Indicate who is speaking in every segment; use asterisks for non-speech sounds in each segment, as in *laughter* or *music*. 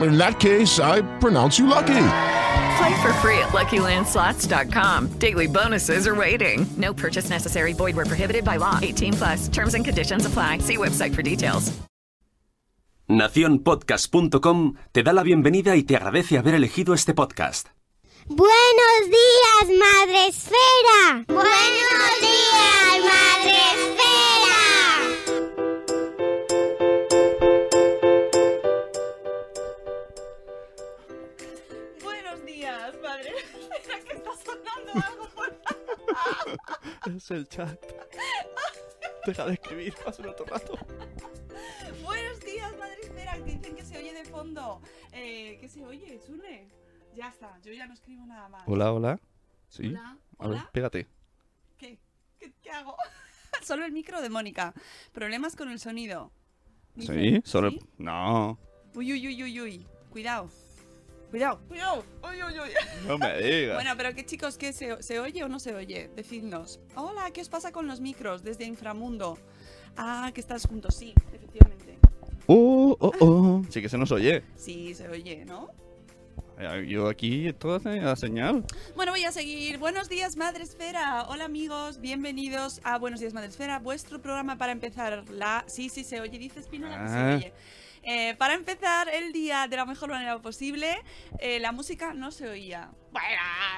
Speaker 1: In that case, I pronounce you lucky.
Speaker 2: Play for free at LuckyLandSlots.com. Daily bonuses are waiting. No purchase necessary. Void where prohibited by law. 18 plus. Terms and conditions apply. See website for details.
Speaker 3: Naciónpodcast.com te da la bienvenida y te agradece haber elegido este podcast.
Speaker 4: Buenos días, Madre Esfera. Buenos días, Madre Esfera.
Speaker 5: El chat. *laughs* Deja de escribir, pasa otro rato.
Speaker 6: Buenos días, madre. Espera, que dicen que se oye de fondo. Eh, ¿Qué se oye? Sune. Ya está, yo ya no escribo nada más.
Speaker 5: Hola, hola. Sí.
Speaker 6: Hola,
Speaker 5: A ver,
Speaker 6: hola.
Speaker 5: pégate.
Speaker 6: ¿Qué? ¿Qué, qué hago? *laughs* Solo el micro de Mónica. Problemas con el sonido. Dice,
Speaker 5: ¿Sí? Solo.
Speaker 6: ¿sí?
Speaker 5: No.
Speaker 6: Uy, uy, uy, uy, uy. Cuidado. Cuidado, cuidado. Uy, uy, uy.
Speaker 5: No me digas.
Speaker 6: Bueno, pero que chicos, ¿qué se, se oye o no se oye? Decidnos. Hola, ¿qué os pasa con los micros desde Inframundo? Ah, que estás juntos, sí, efectivamente.
Speaker 5: Oh, oh, oh. Sí que se nos oye.
Speaker 6: Sí, se oye, ¿no?
Speaker 5: Yo aquí todo hace la señal.
Speaker 6: Bueno, voy a seguir. Buenos días, Madre Esfera. Hola, amigos. Bienvenidos a Buenos días, Madre Esfera. Vuestro programa para empezar la... Sí, sí, se oye. Dice Espinola que
Speaker 5: Ah.
Speaker 6: se oye. Eh, para empezar el día de la mejor manera posible, eh, la música no se oía. Bueno,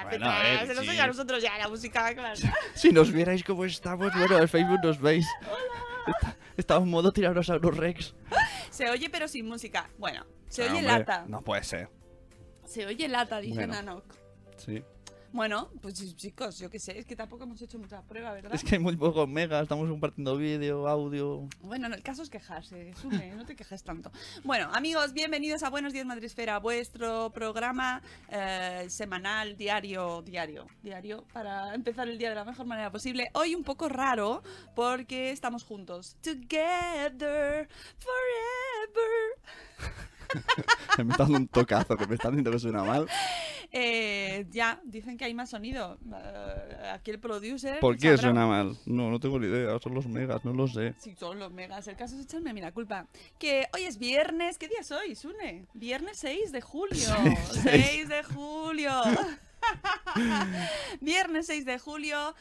Speaker 5: Bueno, a ver,
Speaker 6: se nos
Speaker 5: sí.
Speaker 6: oye a nosotros ya la música, claro.
Speaker 5: Si nos vierais cómo estamos, bueno, en Facebook nos veis. Está- Estamos en modo Tyrannosaurus Rex.
Speaker 6: Se oye pero sin música. Bueno, se
Speaker 5: Ah,
Speaker 6: oye
Speaker 5: hombre,
Speaker 6: lata.
Speaker 5: No puede ser.
Speaker 6: Se oye lata, dice
Speaker 5: Bueno.
Speaker 6: Nanok.
Speaker 5: Sí.
Speaker 6: Bueno, pues chicos, yo qué sé, es que tampoco hemos hecho mucha prueba, ¿verdad?
Speaker 5: Es que hay muy pocos megas, estamos compartiendo vídeo, audio.
Speaker 6: Bueno, no, el caso es quejarse, Sune, no te quejes tanto. Bueno, amigos, bienvenidos a Buenos Días Madresfera, vuestro programa eh, semanal, diario, diario, diario, para empezar el día de la mejor manera posible. Hoy un poco raro, porque estamos juntos. Together, forever. *laughs*
Speaker 5: Me está dando un tocazo que me están diciendo que suena mal.
Speaker 6: Eh, ya, dicen que hay más sonido. Eh, aquí el producer.
Speaker 5: ¿Por qué
Speaker 6: sabrá.
Speaker 5: suena mal? No, no tengo ni idea. Son los megas, no lo sé.
Speaker 6: Sí, son los megas. El caso es echarme a mí la culpa. Que hoy es viernes. ¿Qué día es hoy, Sune? Viernes 6 de julio. *laughs*
Speaker 5: Sí,
Speaker 6: 6 de julio. *laughs* viernes 6 de julio.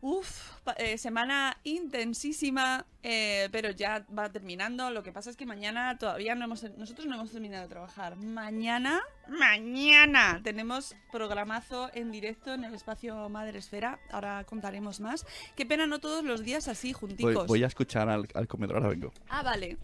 Speaker 6: Uf, eh, semana intensísima, eh, pero ya va terminando. Lo que pasa es que mañana todavía no hemos, nosotros no hemos terminado de trabajar. Mañana, mañana tenemos programazo en directo en el espacio Madre Esfera. Ahora contaremos más. Qué pena no todos los días así
Speaker 5: Voy,
Speaker 6: junticos.
Speaker 5: voy a escuchar al, al comedor, ahora vengo.
Speaker 6: Ah, vale.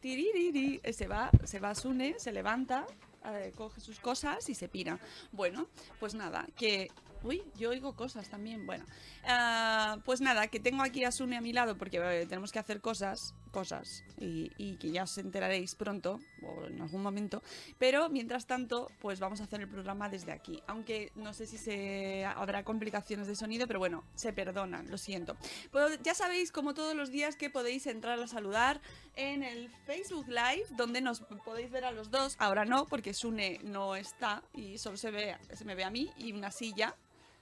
Speaker 6: Tiririri. Eh, Se va, se va Sune, se levanta, eh, coge sus cosas y se pira. Bueno, pues nada, que... Uy, yo oigo cosas también. Bueno, Ah, pues nada, que tengo aquí a Sune a mi lado porque eh, tenemos que hacer cosas, cosas, y, que ya os enteraréis pronto o en algún momento. Pero mientras tanto, pues vamos a hacer el programa desde aquí. Aunque no sé si se habrá complicaciones de sonido, pero bueno, se perdonan, lo siento. Pues ya sabéis, como todos los días, que podéis entrar a saludar en el Facebook Live, donde nos podéis ver a los dos. Ahora no, porque Sune no está y solo se ve, se me ve a mí y una silla.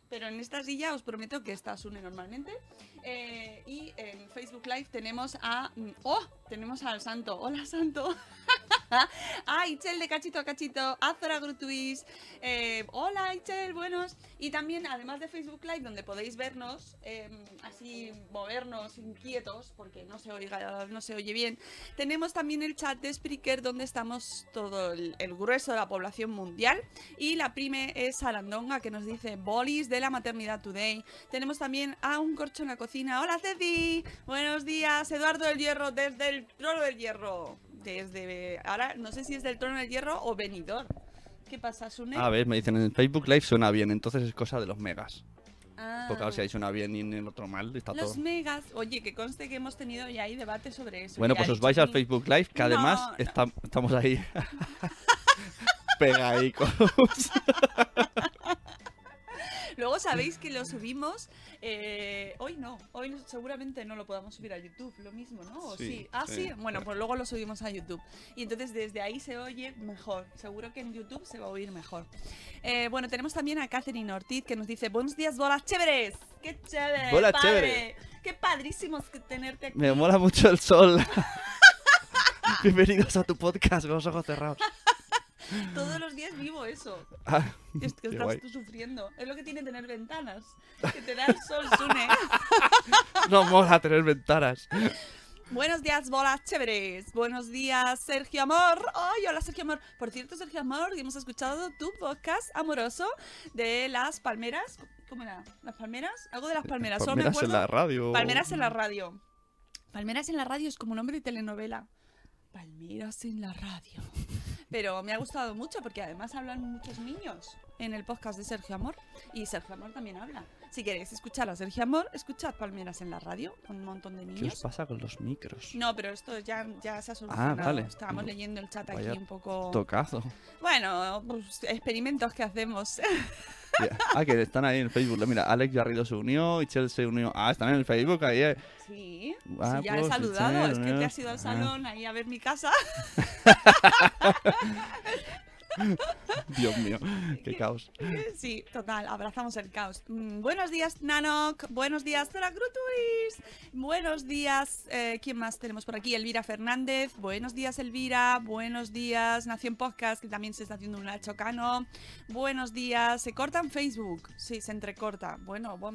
Speaker 6: Pero en esta silla os prometo que esta Sune normalmente. Eh, y en Facebook Live tenemos a... mm, ¡Oh! Tenemos al Santo. ¡Hola, Santo! *laughs* a Ichel de Cachito a Cachito, a Zora Grutuis. eh, hola, Ichel, buenos. Y también, además de Facebook Live, donde podéis vernos, eh, así movernos inquietos, porque no se, oiga, no se oye bien, tenemos también el chat de Spreaker, donde estamos todo el, el grueso de la población mundial. Y la prime es Sarandonga, que nos dice bolis de la maternidad today. Tenemos también a un corcho en la cocina. Hola, Ceci. Buenos días, Eduardo del Hierro, desde el trono del hierro. Desde. Ahora no sé si es del trono del hierro o venidor. ¿Qué pasa, Sune?
Speaker 5: A ver, me dicen en Facebook Live suena bien, entonces es cosa de los megas.
Speaker 6: Ah,
Speaker 5: Porque a ver si ahí suena bien y en el otro mal, está
Speaker 6: Los
Speaker 5: todo.
Speaker 6: megas. Oye, que conste que hemos tenido ya ahí debate sobre eso.
Speaker 5: Bueno, pues os vais al Facebook Live, que además
Speaker 6: No,
Speaker 5: está- estamos ahí *laughs* pegaicos. *laughs*
Speaker 6: Luego sabéis que lo subimos. eh, hoy no, hoy seguramente no lo podamos subir a YouTube, lo mismo, ¿no? ¿O sí?
Speaker 5: Sí,
Speaker 6: Ah, sí.
Speaker 5: sí,
Speaker 6: Bueno, pues luego lo subimos a YouTube. Y entonces desde ahí se oye mejor. Seguro que en YouTube se va a oír mejor. Eh, bueno, tenemos también a Catherine Ortiz que nos dice: Buenos días, bolas chéveres. ¡Qué chévere!
Speaker 5: Bolas
Speaker 6: padre!
Speaker 5: chévere.
Speaker 6: ¡Qué padrísimos que tenerte aquí!
Speaker 5: Me mola mucho el sol. *laughs* Bienvenidos a tu podcast con los ojos cerrados. *laughs*
Speaker 6: Todos los días vivo eso. *laughs*
Speaker 5: Ah,
Speaker 6: Es que estás
Speaker 5: guay.
Speaker 6: tú sufriendo. Es lo que tiene tener ventanas. Que te da el sol, Sune. *laughs*
Speaker 5: No mola tener ventanas.
Speaker 6: Buenos días, bolas chéveres. Buenos días, Sergio Amor. Ay, hola, Sergio Amor. Por cierto, Sergio Amor, hemos escuchado tu podcast amoroso de las palmeras. ¿Cómo era? ¿Las palmeras? Algo de las palmeras. Solo me
Speaker 5: Palmeras en
Speaker 6: acuerdo.
Speaker 5: la radio.
Speaker 6: Palmeras en la radio. Palmeras en la radio es como nombre de telenovela. Palmeras en la radio. Pero me ha gustado mucho porque además hablan muchos niños en el podcast de Sergio Amor. Y Sergio Amor también habla. Si queréis escuchar a Sergio Amor, escuchad Palmeras en la radio con un montón de
Speaker 5: ¿Qué os
Speaker 6: niños.
Speaker 5: pasa con los micros?
Speaker 6: No, pero esto ya, ya se ha solucionado.
Speaker 5: vale.
Speaker 6: Estábamos leyendo el chat aquí un poco.
Speaker 5: Tocazo.
Speaker 6: Bueno, pues, experimentos que hacemos. *laughs*
Speaker 5: Ya. Ah, que están ahí en Facebook. Mira, Alex Garrido se unió, Ichel se unió. Ah, están en el Facebook ahí. eh.
Speaker 6: Sí, sí,
Speaker 5: Ah,
Speaker 6: ya he
Speaker 5: pues,
Speaker 6: saludado.
Speaker 5: Itzel,
Speaker 6: Es que te has ido al
Speaker 5: Ah.
Speaker 6: salón ahí a ver mi casa. *laughs* *laughs* *laughs*
Speaker 5: Dios mío, qué caos.
Speaker 6: Sí, total, abrazamos el caos. Mm, buenos días, Nanok. Buenos días, Zora Grutuis. Buenos días, eh, ¿quién más tenemos por aquí? Elvira Fernández. Buenos días, Elvira. Buenos días, Nación Podcast, que también se está haciendo un Nacho Cano. Buenos días, se corta en Facebook. Sí, se entrecorta. Bueno, bom.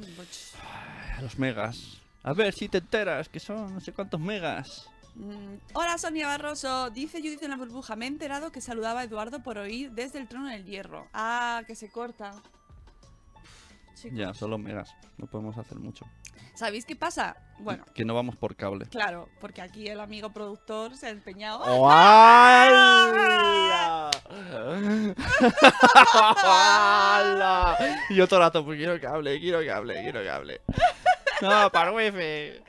Speaker 5: Los megas. A ver si te enteras, que son no sé cuántos megas.
Speaker 6: Mm, Hola Sonia Barroso, dice Judith en la burbuja, me he enterado que saludaba a Eduardo por oír desde el trono del hierro. Ah, que se corta. Chicos,
Speaker 5: Ya, solo megas. No podemos hacer mucho.
Speaker 6: ¿Sabéis qué pasa? Bueno,
Speaker 5: Que no vamos por cable.
Speaker 6: claro, porque aquí el amigo productor se ha empeñado.
Speaker 5: ¡Oh, ¡Hala! ¡Hala! Y yo todo el rato, pues quiero que hable, quiero que hable, quiero que hable. No, para wifi.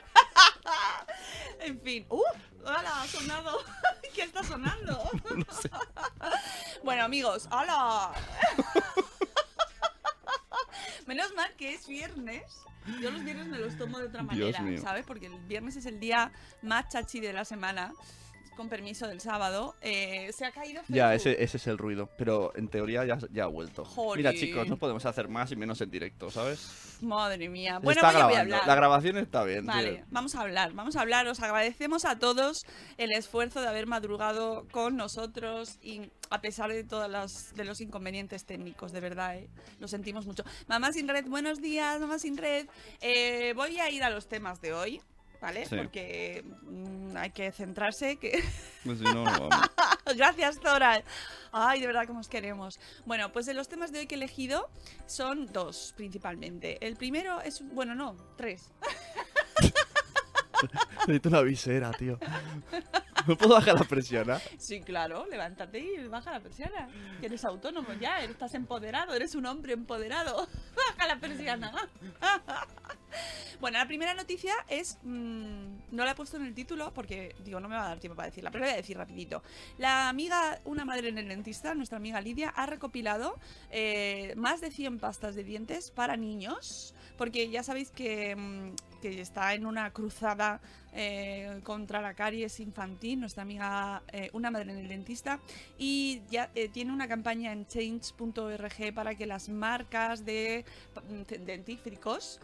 Speaker 6: En fin. ¡Uh! ¡Hala! Ha sonado. *laughs* ¿Qué está sonando? *laughs* bueno, amigos, ¡hala! *laughs* Menos mal que es viernes. Yo los viernes me los tomo de otra manera. ¿sabes? Porque el viernes es el día más chachi de la semana. Con permiso del sábado. Eh, se ha caído
Speaker 5: Ya, ese, ese es el ruido. Pero en teoría ya, ya ha vuelto. Mira,
Speaker 6: Jolín.
Speaker 5: chicos, no podemos hacer más y menos en directo, ¿sabes?
Speaker 6: Madre mía. Bueno,
Speaker 5: Está
Speaker 6: a- voy a
Speaker 5: grabando.
Speaker 6: hablar.
Speaker 5: La grabación está bien.
Speaker 6: Vale,
Speaker 5: tío.
Speaker 6: vamos a hablar, vamos a hablar. Os agradecemos a todos el esfuerzo de haber madrugado con nosotros y a pesar de todos los, de los inconvenientes técnicos, de verdad, ¿eh? lo sentimos mucho. Mamá sin red, buenos días, mamá sin red. Eh, voy a ir a los temas de hoy, ¿vale?
Speaker 5: Sí.
Speaker 6: Porque mm, hay que centrarse. Que...
Speaker 5: Pues si no, no vamos. *laughs*
Speaker 6: Gracias, Zora. Ay, de verdad que os queremos. Bueno, pues de los temas de hoy que he elegido son dos principalmente. El primero es, bueno, no, tres. *laughs*
Speaker 5: Necesito una visera, tío. No puedo bajar la presión, ¿ah?
Speaker 6: Sí, claro, levántate y baja la persiana. Que eres autónomo ya, estás empoderado, eres un hombre empoderado. *laughs* Baja la persiana. *laughs* Bueno, la primera noticia es, mm, no la he puesto en el título porque, digo, no me va a dar tiempo para decirla, pero la voy a decir rapidito. La amiga, una madre en el dentista, nuestra amiga Lidia, ha recopilado eh, más de 100 pastas de dientes para niños, porque ya sabéis que, mm, que está en una cruzada eh, contra la caries infantil, nuestra amiga eh, Una Madre en el Dentista, y ya eh, tiene una campaña en change.org para que las marcas de mm, dentífricos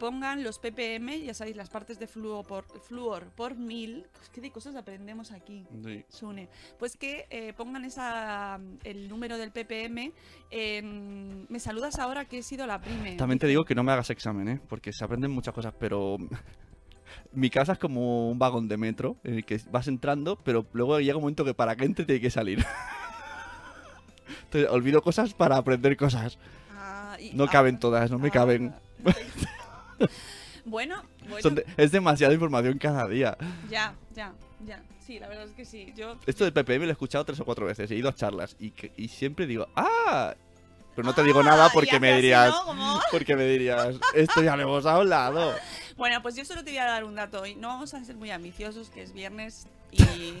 Speaker 6: pongan los ppm, ya sabéis, las partes de fluor por, flúor por mil. Es que de cosas aprendemos aquí.
Speaker 5: Sí.
Speaker 6: Sune. Pues que pongan esa, el número del ppm. en- me saludas ahora que he sido la prime.
Speaker 5: También te digo que no me hagas examen, ¿eh? Porque se aprenden muchas cosas, pero... *laughs* Mi casa es como un vagón de metro en el que vas entrando, pero luego llega un momento que para que entre tiene que salir. *laughs* Entonces, olvido cosas para aprender cosas.
Speaker 6: ah, y-
Speaker 5: No
Speaker 6: ah,
Speaker 5: caben todas, no me
Speaker 6: ah,
Speaker 5: caben. *laughs*
Speaker 6: bueno, bueno,
Speaker 5: Son de- es demasiada información cada día.
Speaker 6: ya, ya, ya. Sí, la verdad es que sí. Yo
Speaker 5: Esto del PPM lo he escuchado tres o cuatro veces, he ido a charlas y, y siempre digo, ¡ah! Pero no te digo nada porque me
Speaker 6: así,
Speaker 5: dirías, *laughs* porque me dirías, esto ya lo hemos hablado.
Speaker 6: Bueno, pues yo solo te voy a dar un dato hoy. No vamos a ser muy ambiciosos, que es viernes y *laughs*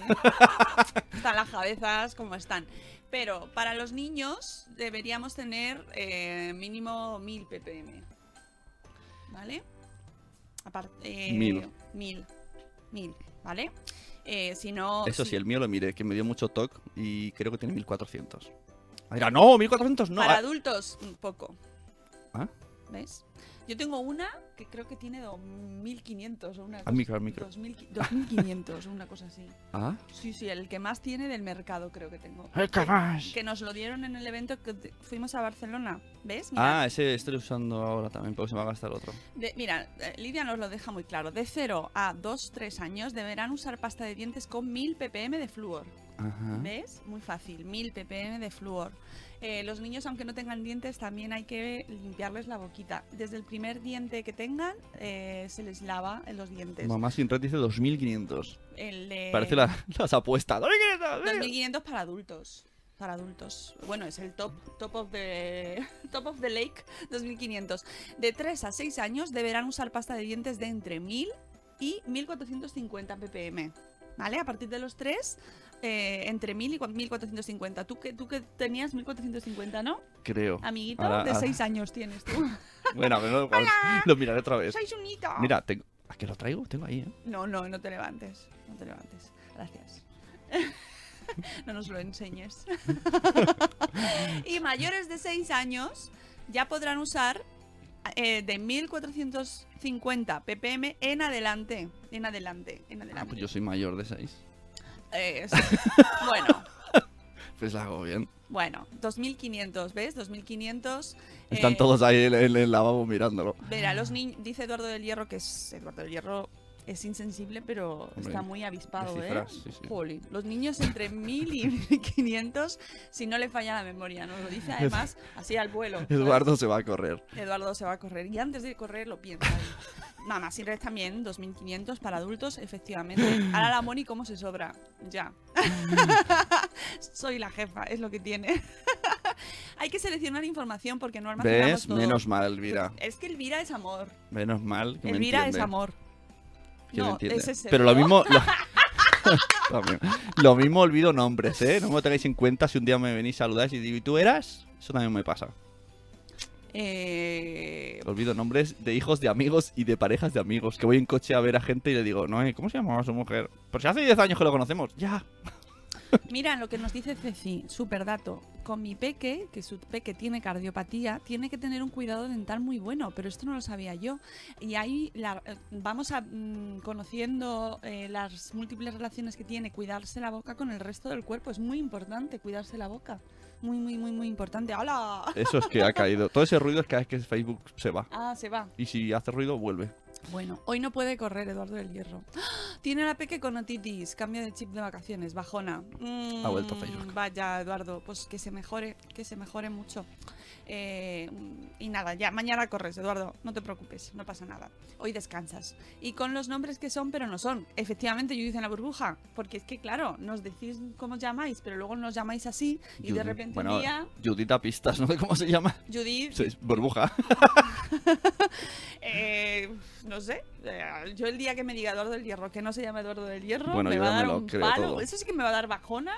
Speaker 6: están las cabezas como están. Pero para los niños deberíamos tener eh, mínimo 1000 ppm. ¿Vale? Apar- eh,
Speaker 5: Mil.
Speaker 6: Mil. Mil, ¿vale? Eh, si no...
Speaker 5: Eso
Speaker 6: si-
Speaker 5: sí, el mío lo miré, que me dio mucho toque y creo que tiene 1400. Era, no, 1400 no.
Speaker 6: Para
Speaker 5: ah,
Speaker 6: adultos, un poco.
Speaker 5: ¿Ah?
Speaker 6: ¿Ves? Yo tengo una que creo que tiene 2500 o una
Speaker 5: Al
Speaker 6: cosa-
Speaker 5: micro, al micro.
Speaker 6: 2000 2500 o una cosa así.
Speaker 5: ¿Ah?
Speaker 6: Sí, sí, el que más tiene del mercado creo que tengo.
Speaker 5: El que más.
Speaker 6: Que nos lo dieron en el evento que fuimos a Barcelona. ¿Ves? Mira,
Speaker 5: Ah, ese estoy usando ahora también, porque se me va a gastar otro.
Speaker 6: de- mira eh, Lidia nos lo deja muy claro. De 0 a 2, 3 años deberán usar pasta de dientes con 1000 ppm de flúor.
Speaker 5: Ajá.
Speaker 6: ¿Ves? Muy fácil, 1000 ppm de flúor. Eh, los niños, aunque no tengan dientes, también hay que limpiarles la boquita. Desde el primer diente que tengan, eh, se les lava en los dientes.
Speaker 5: Mamá sin red dice 2500.
Speaker 6: El de-
Speaker 5: Parece la- *laughs* las apuestas. 2500,
Speaker 6: 2500 para adultos. Para adultos. Bueno, es el top, top of the *laughs* top of the lake 2500. De 3 a 6 años deberán usar pasta de dientes de entre 1000 y 1450 ppm. ¿Vale? A partir de los 3 eh, entre 1000 y 1450. ¿Tú que tú que tenías 1450, ¿no?
Speaker 5: Creo.
Speaker 6: Amiguito,
Speaker 5: Ahora-
Speaker 6: de
Speaker 5: ahora-
Speaker 6: 6 años tienes tú. *laughs*
Speaker 5: Bueno, pero igual lo miraré otra vez.
Speaker 6: Sois un hito.
Speaker 5: Mira, tengo... ¿A qué lo traigo? Tengo ahí, ¿eh?
Speaker 6: No, no, no te levantes. No te levantes. Gracias. *laughs* no nos lo enseñes. *laughs* y mayores de 6 años ya podrán usar eh, de 1450 ppm en adelante. En adelante, en
Speaker 5: Ah,
Speaker 6: adelante.
Speaker 5: pues yo soy mayor de 6.
Speaker 6: Eh, *laughs* bueno,
Speaker 5: Pues la hago bien.
Speaker 6: bueno, 2500, ¿ves? 2500.
Speaker 5: Están
Speaker 6: eh,
Speaker 5: todos ahí en, en el lavabo mirándolo.
Speaker 6: Verá, los niños, dice Eduardo del Hierro que es Eduardo del Hierro es insensible, pero
Speaker 5: Hombre,
Speaker 6: está muy avispado,
Speaker 5: de
Speaker 6: ¿eh?
Speaker 5: cifras, sí, sí.
Speaker 6: Jolín, Los niños entre 1000 y 1500, si no le falla la memoria, nos lo dice además así al vuelo. ¿sabes?
Speaker 5: Eduardo se va a correr.
Speaker 6: Eduardo se va a correr y antes de correr lo piensa. ahí. Mamá, sin red también, 2500 para adultos, efectivamente. Ahora la Moni, ¿cómo se sobra? Ya. *laughs* Soy la jefa, es lo que tiene. *laughs* Hay que seleccionar información porque no almacenamos
Speaker 5: ¿Ves?
Speaker 6: todo.
Speaker 5: Menos mal, Elvira.
Speaker 6: Es que Elvira es amor.
Speaker 5: Menos mal que me
Speaker 6: Elvira es amor.
Speaker 5: Me
Speaker 6: no,
Speaker 5: entiende.
Speaker 6: ese es
Speaker 5: Pero lo mismo... Lo... *laughs* lo mismo- olvido nombres, ¿eh? No me lo tengáis en cuenta si un día me venís a saludar y digo, ¿y tú eras? Eso también me pasa.
Speaker 6: Eh,
Speaker 5: Olvido nombres de hijos de amigos y de parejas de amigos. Que voy en coche a ver a gente y le digo, no, ¿cómo se llamaba su mujer? Pues si hace 10 años que lo conocemos. Ya.
Speaker 6: Mira lo que nos dice Ceci, super dato. Con mi peque, que su peque tiene cardiopatía, tiene que tener un cuidado dental muy bueno, pero esto no lo sabía yo. Y ahí la- eh, vamos a, mm, conociendo eh, las múltiples relaciones que tiene, cuidarse la boca con el resto del cuerpo. Es muy importante cuidarse la boca. Muy, muy, muy, muy importante. ¡Hala!
Speaker 5: Eso es que ha caído. Todo ese ruido es cada vez que Facebook se va.
Speaker 6: Ah, se va.
Speaker 5: Y si hace ruido, vuelve.
Speaker 6: Bueno, hoy no puede correr Eduardo del Hierro. ¡Ah! Tiene la peque con otitis, cambio de chip de vacaciones, bajona. Mm,
Speaker 5: Ha vuelto Facebook.
Speaker 6: Vaya, Eduardo, pues que se mejore, que se mejore mucho. Eh, y nada, ya mañana corres, Eduardo, no te preocupes, no pasa nada. Hoy descansas. Y con los nombres que son, pero no son. Efectivamente, yo hice en la burbuja, porque es que, claro, nos decís cómo os llamáis, pero luego nos llamáis así y de repente
Speaker 5: bueno,
Speaker 6: un día,
Speaker 5: Judith da pistas, no sé *laughs* cómo se llama.
Speaker 6: Judith,
Speaker 5: Sí, es burbuja. *laughs* *laughs*
Speaker 6: Eh, no sé. eh, Yo el día que me diga Eduardo del Hierro que no se llama Eduardo del Hierro,
Speaker 5: Bueno,
Speaker 6: me va a dar un palo.
Speaker 5: todo.
Speaker 6: Eso sí que me va a dar bajona.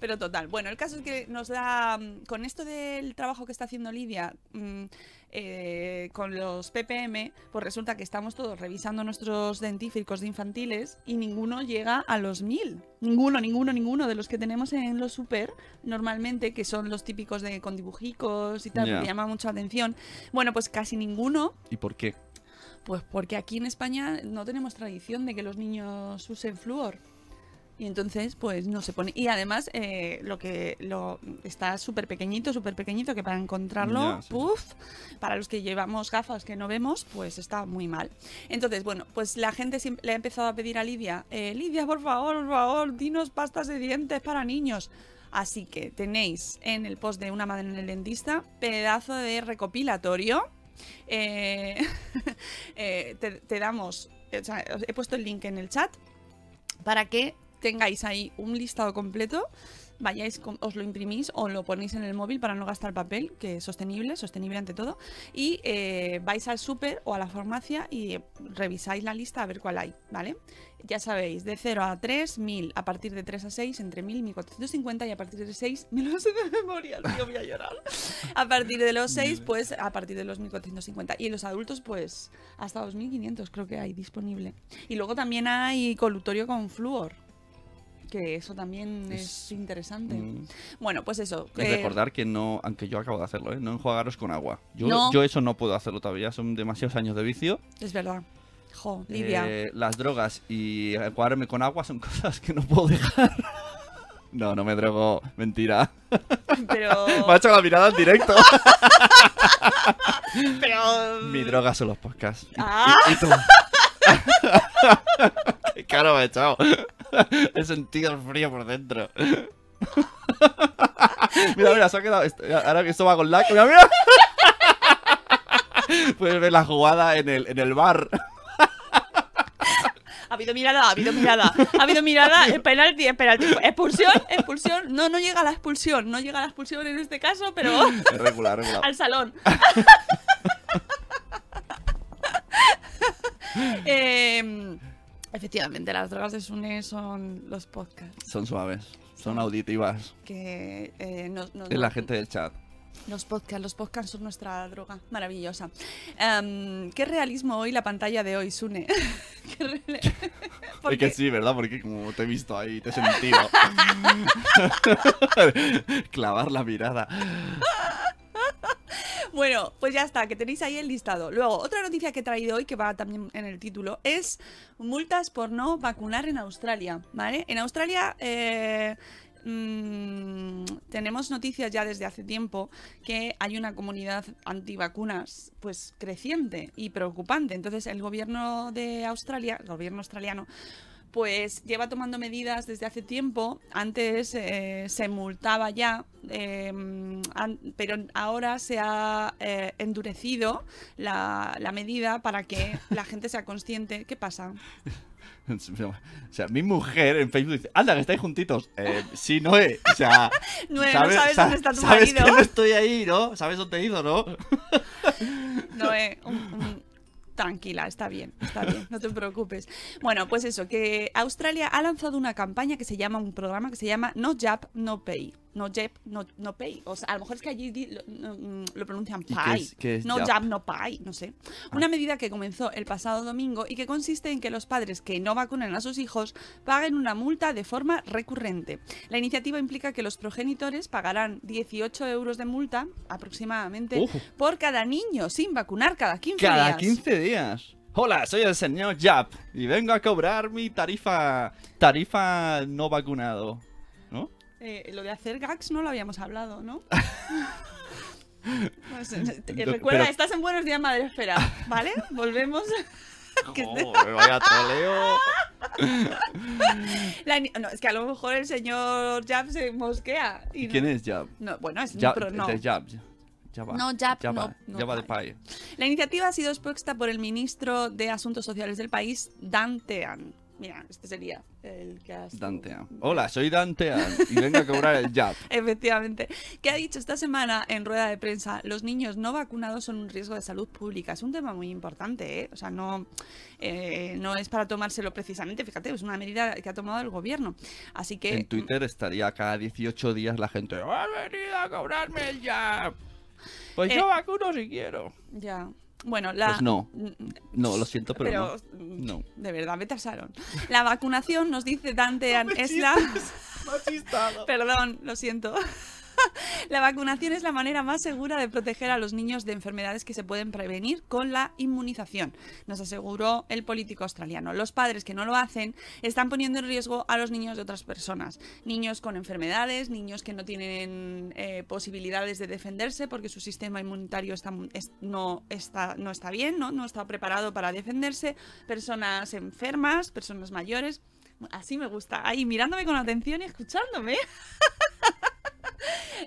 Speaker 6: Pero total. Bueno, el caso es que nos da. mm, Con esto del trabajo que está haciendo Lidia mm, eh, con los PPM, pues resulta que estamos todos revisando nuestros dentífricos de infantiles y ninguno llega a los mil. Ninguno, ninguno, ninguno de los que tenemos en los super normalmente, que son los típicos de con dibujicos y tal, que llama mucha atención. Bueno, pues casi ninguno
Speaker 5: ¿Y por qué?
Speaker 6: Pues porque aquí en España no tenemos tradición de que los niños usen flúor. Y entonces, pues no se pone. Y además, eh, lo que lo está súper pequeñito, súper pequeñito, que para encontrarlo,
Speaker 5: Ya, sí.
Speaker 6: puf, para los que llevamos gafas que no vemos, pues está muy mal. Entonces, bueno, pues la gente le ha empezado a pedir a Lidia, eh, Lidia, por favor, por favor, dinos pastas de dientes para niños. Así que tenéis en el post de una madre en el dentista pedazo de recopilatorio eh, *laughs* eh, te, damos, o he puesto el link en el chat para que tengáis ahí un listado completo, vayáis, os lo imprimís o lo ponéis en el móvil para no gastar papel, que es sostenible, sostenible ante todo, y eh, vais al súper o a la farmacia y revisáis la lista a ver cuál hay, ¿vale? Ya sabéis, de 0 a 3, 1000, a partir de 3 a 6, entre 1000 y 1450, y a partir de 6, me lo sé de memoria, tío, voy a llorar. A partir de los 6, pues a partir de los 1450. Y en los adultos, pues hasta 2500 creo que hay disponible. Y luego también hay colutorio con flúor. Que eso también es,
Speaker 5: Es-
Speaker 6: interesante.
Speaker 5: Mm.
Speaker 6: Bueno, pues eso.
Speaker 5: Es
Speaker 6: eh,
Speaker 5: recordar que no, aunque yo acabo de hacerlo, ¿eh? no enjuagaros con agua. Yo,
Speaker 6: No.
Speaker 5: yo eso no puedo hacerlo todavía, son demasiados años de vicio.
Speaker 6: es verdad. Jo.
Speaker 5: Eh, las drogas y enjuagarme con agua son *laughs* cosas que no puedo dejar. No, no me drogo, mentira.
Speaker 6: Pero. *laughs*
Speaker 5: Me ha hecho la mirada en directo. *laughs*
Speaker 6: pero.
Speaker 5: Mi droga son los podcasts. Y,
Speaker 6: Ah.
Speaker 5: y- y tú. Qué caro me he echado. He sentido el frío por dentro. mira, mira, se ha quedado. esto- Ahora que esto va con lag. Mira, mira. Puedes ver la jugada en el, en el bar.
Speaker 6: Ha habido mirada, ha habido mirada. Ha habido mirada, eh, penalti, eh, penalti. Expulsión, expulsión. No, no llega a la expulsión. No llega a la expulsión en este caso, pero.
Speaker 5: Es regular, regular.
Speaker 6: al salón. *laughs* Em, efectivamente, las drogas de Sune son los podcasts
Speaker 5: Son suaves, son auditivas.
Speaker 6: que eh, nos-
Speaker 5: Es la gente del chat.
Speaker 6: Los podcasts, los podcasts son nuestra droga maravillosa. Em, qué realismo hoy la pantalla de hoy, Sune. *laughs* *laughs*
Speaker 5: Es que sí, ¿verdad? Porque como te he visto ahí, te he sentido. *laughs* Clavar la mirada.
Speaker 6: Bueno, pues ya está, que tenéis ahí el listado. Luego, otra noticia que he traído hoy, que va también en el título, es multas por no vacunar en Australia, ¿vale? En Australia eh, mm, tenemos noticias ya desde hace tiempo que hay una comunidad antivacunas pues creciente y preocupante. Entonces, el gobierno de Australia, el gobierno australiano, pues lleva tomando medidas desde hace tiempo. Antes eh, se multaba ya, eh, an- pero ahora se ha eh, endurecido la, la medida para que la gente sea consciente. ¿Qué pasa? *laughs*
Speaker 5: O sea, mi mujer en Facebook dice, anda, que estáis juntitos. Eh, sí, Noé. O sea, *laughs*
Speaker 6: Noé, no sabes
Speaker 5: sa-
Speaker 6: dónde está tu
Speaker 5: sabes
Speaker 6: marido.
Speaker 5: que no estoy ahí, ¿no? ¿Sabes dónde he ido, no?
Speaker 6: No, eh, un- un- Tranquila, está bien, está bien, no te preocupes. Bueno, pues eso, que Australia ha lanzado una campaña que se llama, un programa que se llama No Jab, No Pay. No Jab, No, no Pay. O sea, a lo mejor es que allí lo, mm, lo pronuncian
Speaker 5: ¿Y qué
Speaker 6: Pay.
Speaker 5: es- qué es
Speaker 6: no
Speaker 5: jab?
Speaker 6: Jab, No Pay, no sé. Una medida que comenzó el pasado domingo y que consiste en que los padres que no vacunen a sus hijos paguen una multa de forma recurrente. La iniciativa implica que los progenitores pagarán 18 euros de multa aproximadamente
Speaker 5: Uf.
Speaker 6: por cada niño sin vacunar cada 15
Speaker 5: Cada
Speaker 6: días.
Speaker 5: 15 días. Hola, soy el señor Jap y vengo a cobrar mi tarifa tarifa no vacunado. ¿No?
Speaker 6: Eh, lo de hacer gags no lo habíamos hablado, ¿no? *laughs* Pues, eh, te-
Speaker 5: Pero-
Speaker 6: recuerda,
Speaker 5: pero-
Speaker 6: estás en Buenos Días Madre Esfera, ¿vale? *laughs* Volvemos.
Speaker 5: Joder, *laughs* vaya troleo.
Speaker 6: La no, es que a lo mejor el señor Jab se mosquea. Y
Speaker 5: ¿Y quién
Speaker 6: no-
Speaker 5: es Jab?
Speaker 6: No, bueno, es un
Speaker 5: Jab,
Speaker 6: pro- no.
Speaker 5: de Jab. Java.
Speaker 6: No, Jab,
Speaker 5: Java,
Speaker 6: no, no
Speaker 5: Java de
Speaker 6: pay.
Speaker 5: pay.
Speaker 6: La iniciativa ha sido expuesta por el ministro de Asuntos Sociales del país, Dan Tehan. Mira, este sería el que has...
Speaker 5: Dantean. Hola, soy Dantean y vengo a cobrar el jab. *laughs*
Speaker 6: Efectivamente. ¿Qué ha dicho esta semana en rueda de prensa? Los niños no vacunados son un riesgo de salud pública. Es un tema muy importante, ¿eh? O sea, no, eh, no es para tomárselo precisamente. Fíjate, es una medida que ha tomado el gobierno. Así que...
Speaker 5: En Twitter estaría cada 18 días la gente, ¡ha venido a cobrarme el jab! Pues
Speaker 6: Eh,
Speaker 5: yo vacuno si quiero.
Speaker 6: Ya. Bueno, la...
Speaker 5: Pues no. No, lo siento, pero,
Speaker 6: Pero,
Speaker 5: no. No.
Speaker 6: De verdad, me tasaron. La vacunación, nos dice Dantean, es la... Perdón, lo siento. *laughs* La vacunación es la manera más segura de proteger a los niños de enfermedades que se pueden prevenir con la inmunización, nos aseguró el político australiano. Los padres que no lo hacen están poniendo en riesgo a los niños de otras personas. Niños con enfermedades, niños que no tienen eh, posibilidades de defenderse porque su sistema inmunitario no está bien, ¿no? no está preparado para defenderse, personas enfermas, personas mayores. Así me gusta, ahí mirándome con atención y escuchándome. *laughs*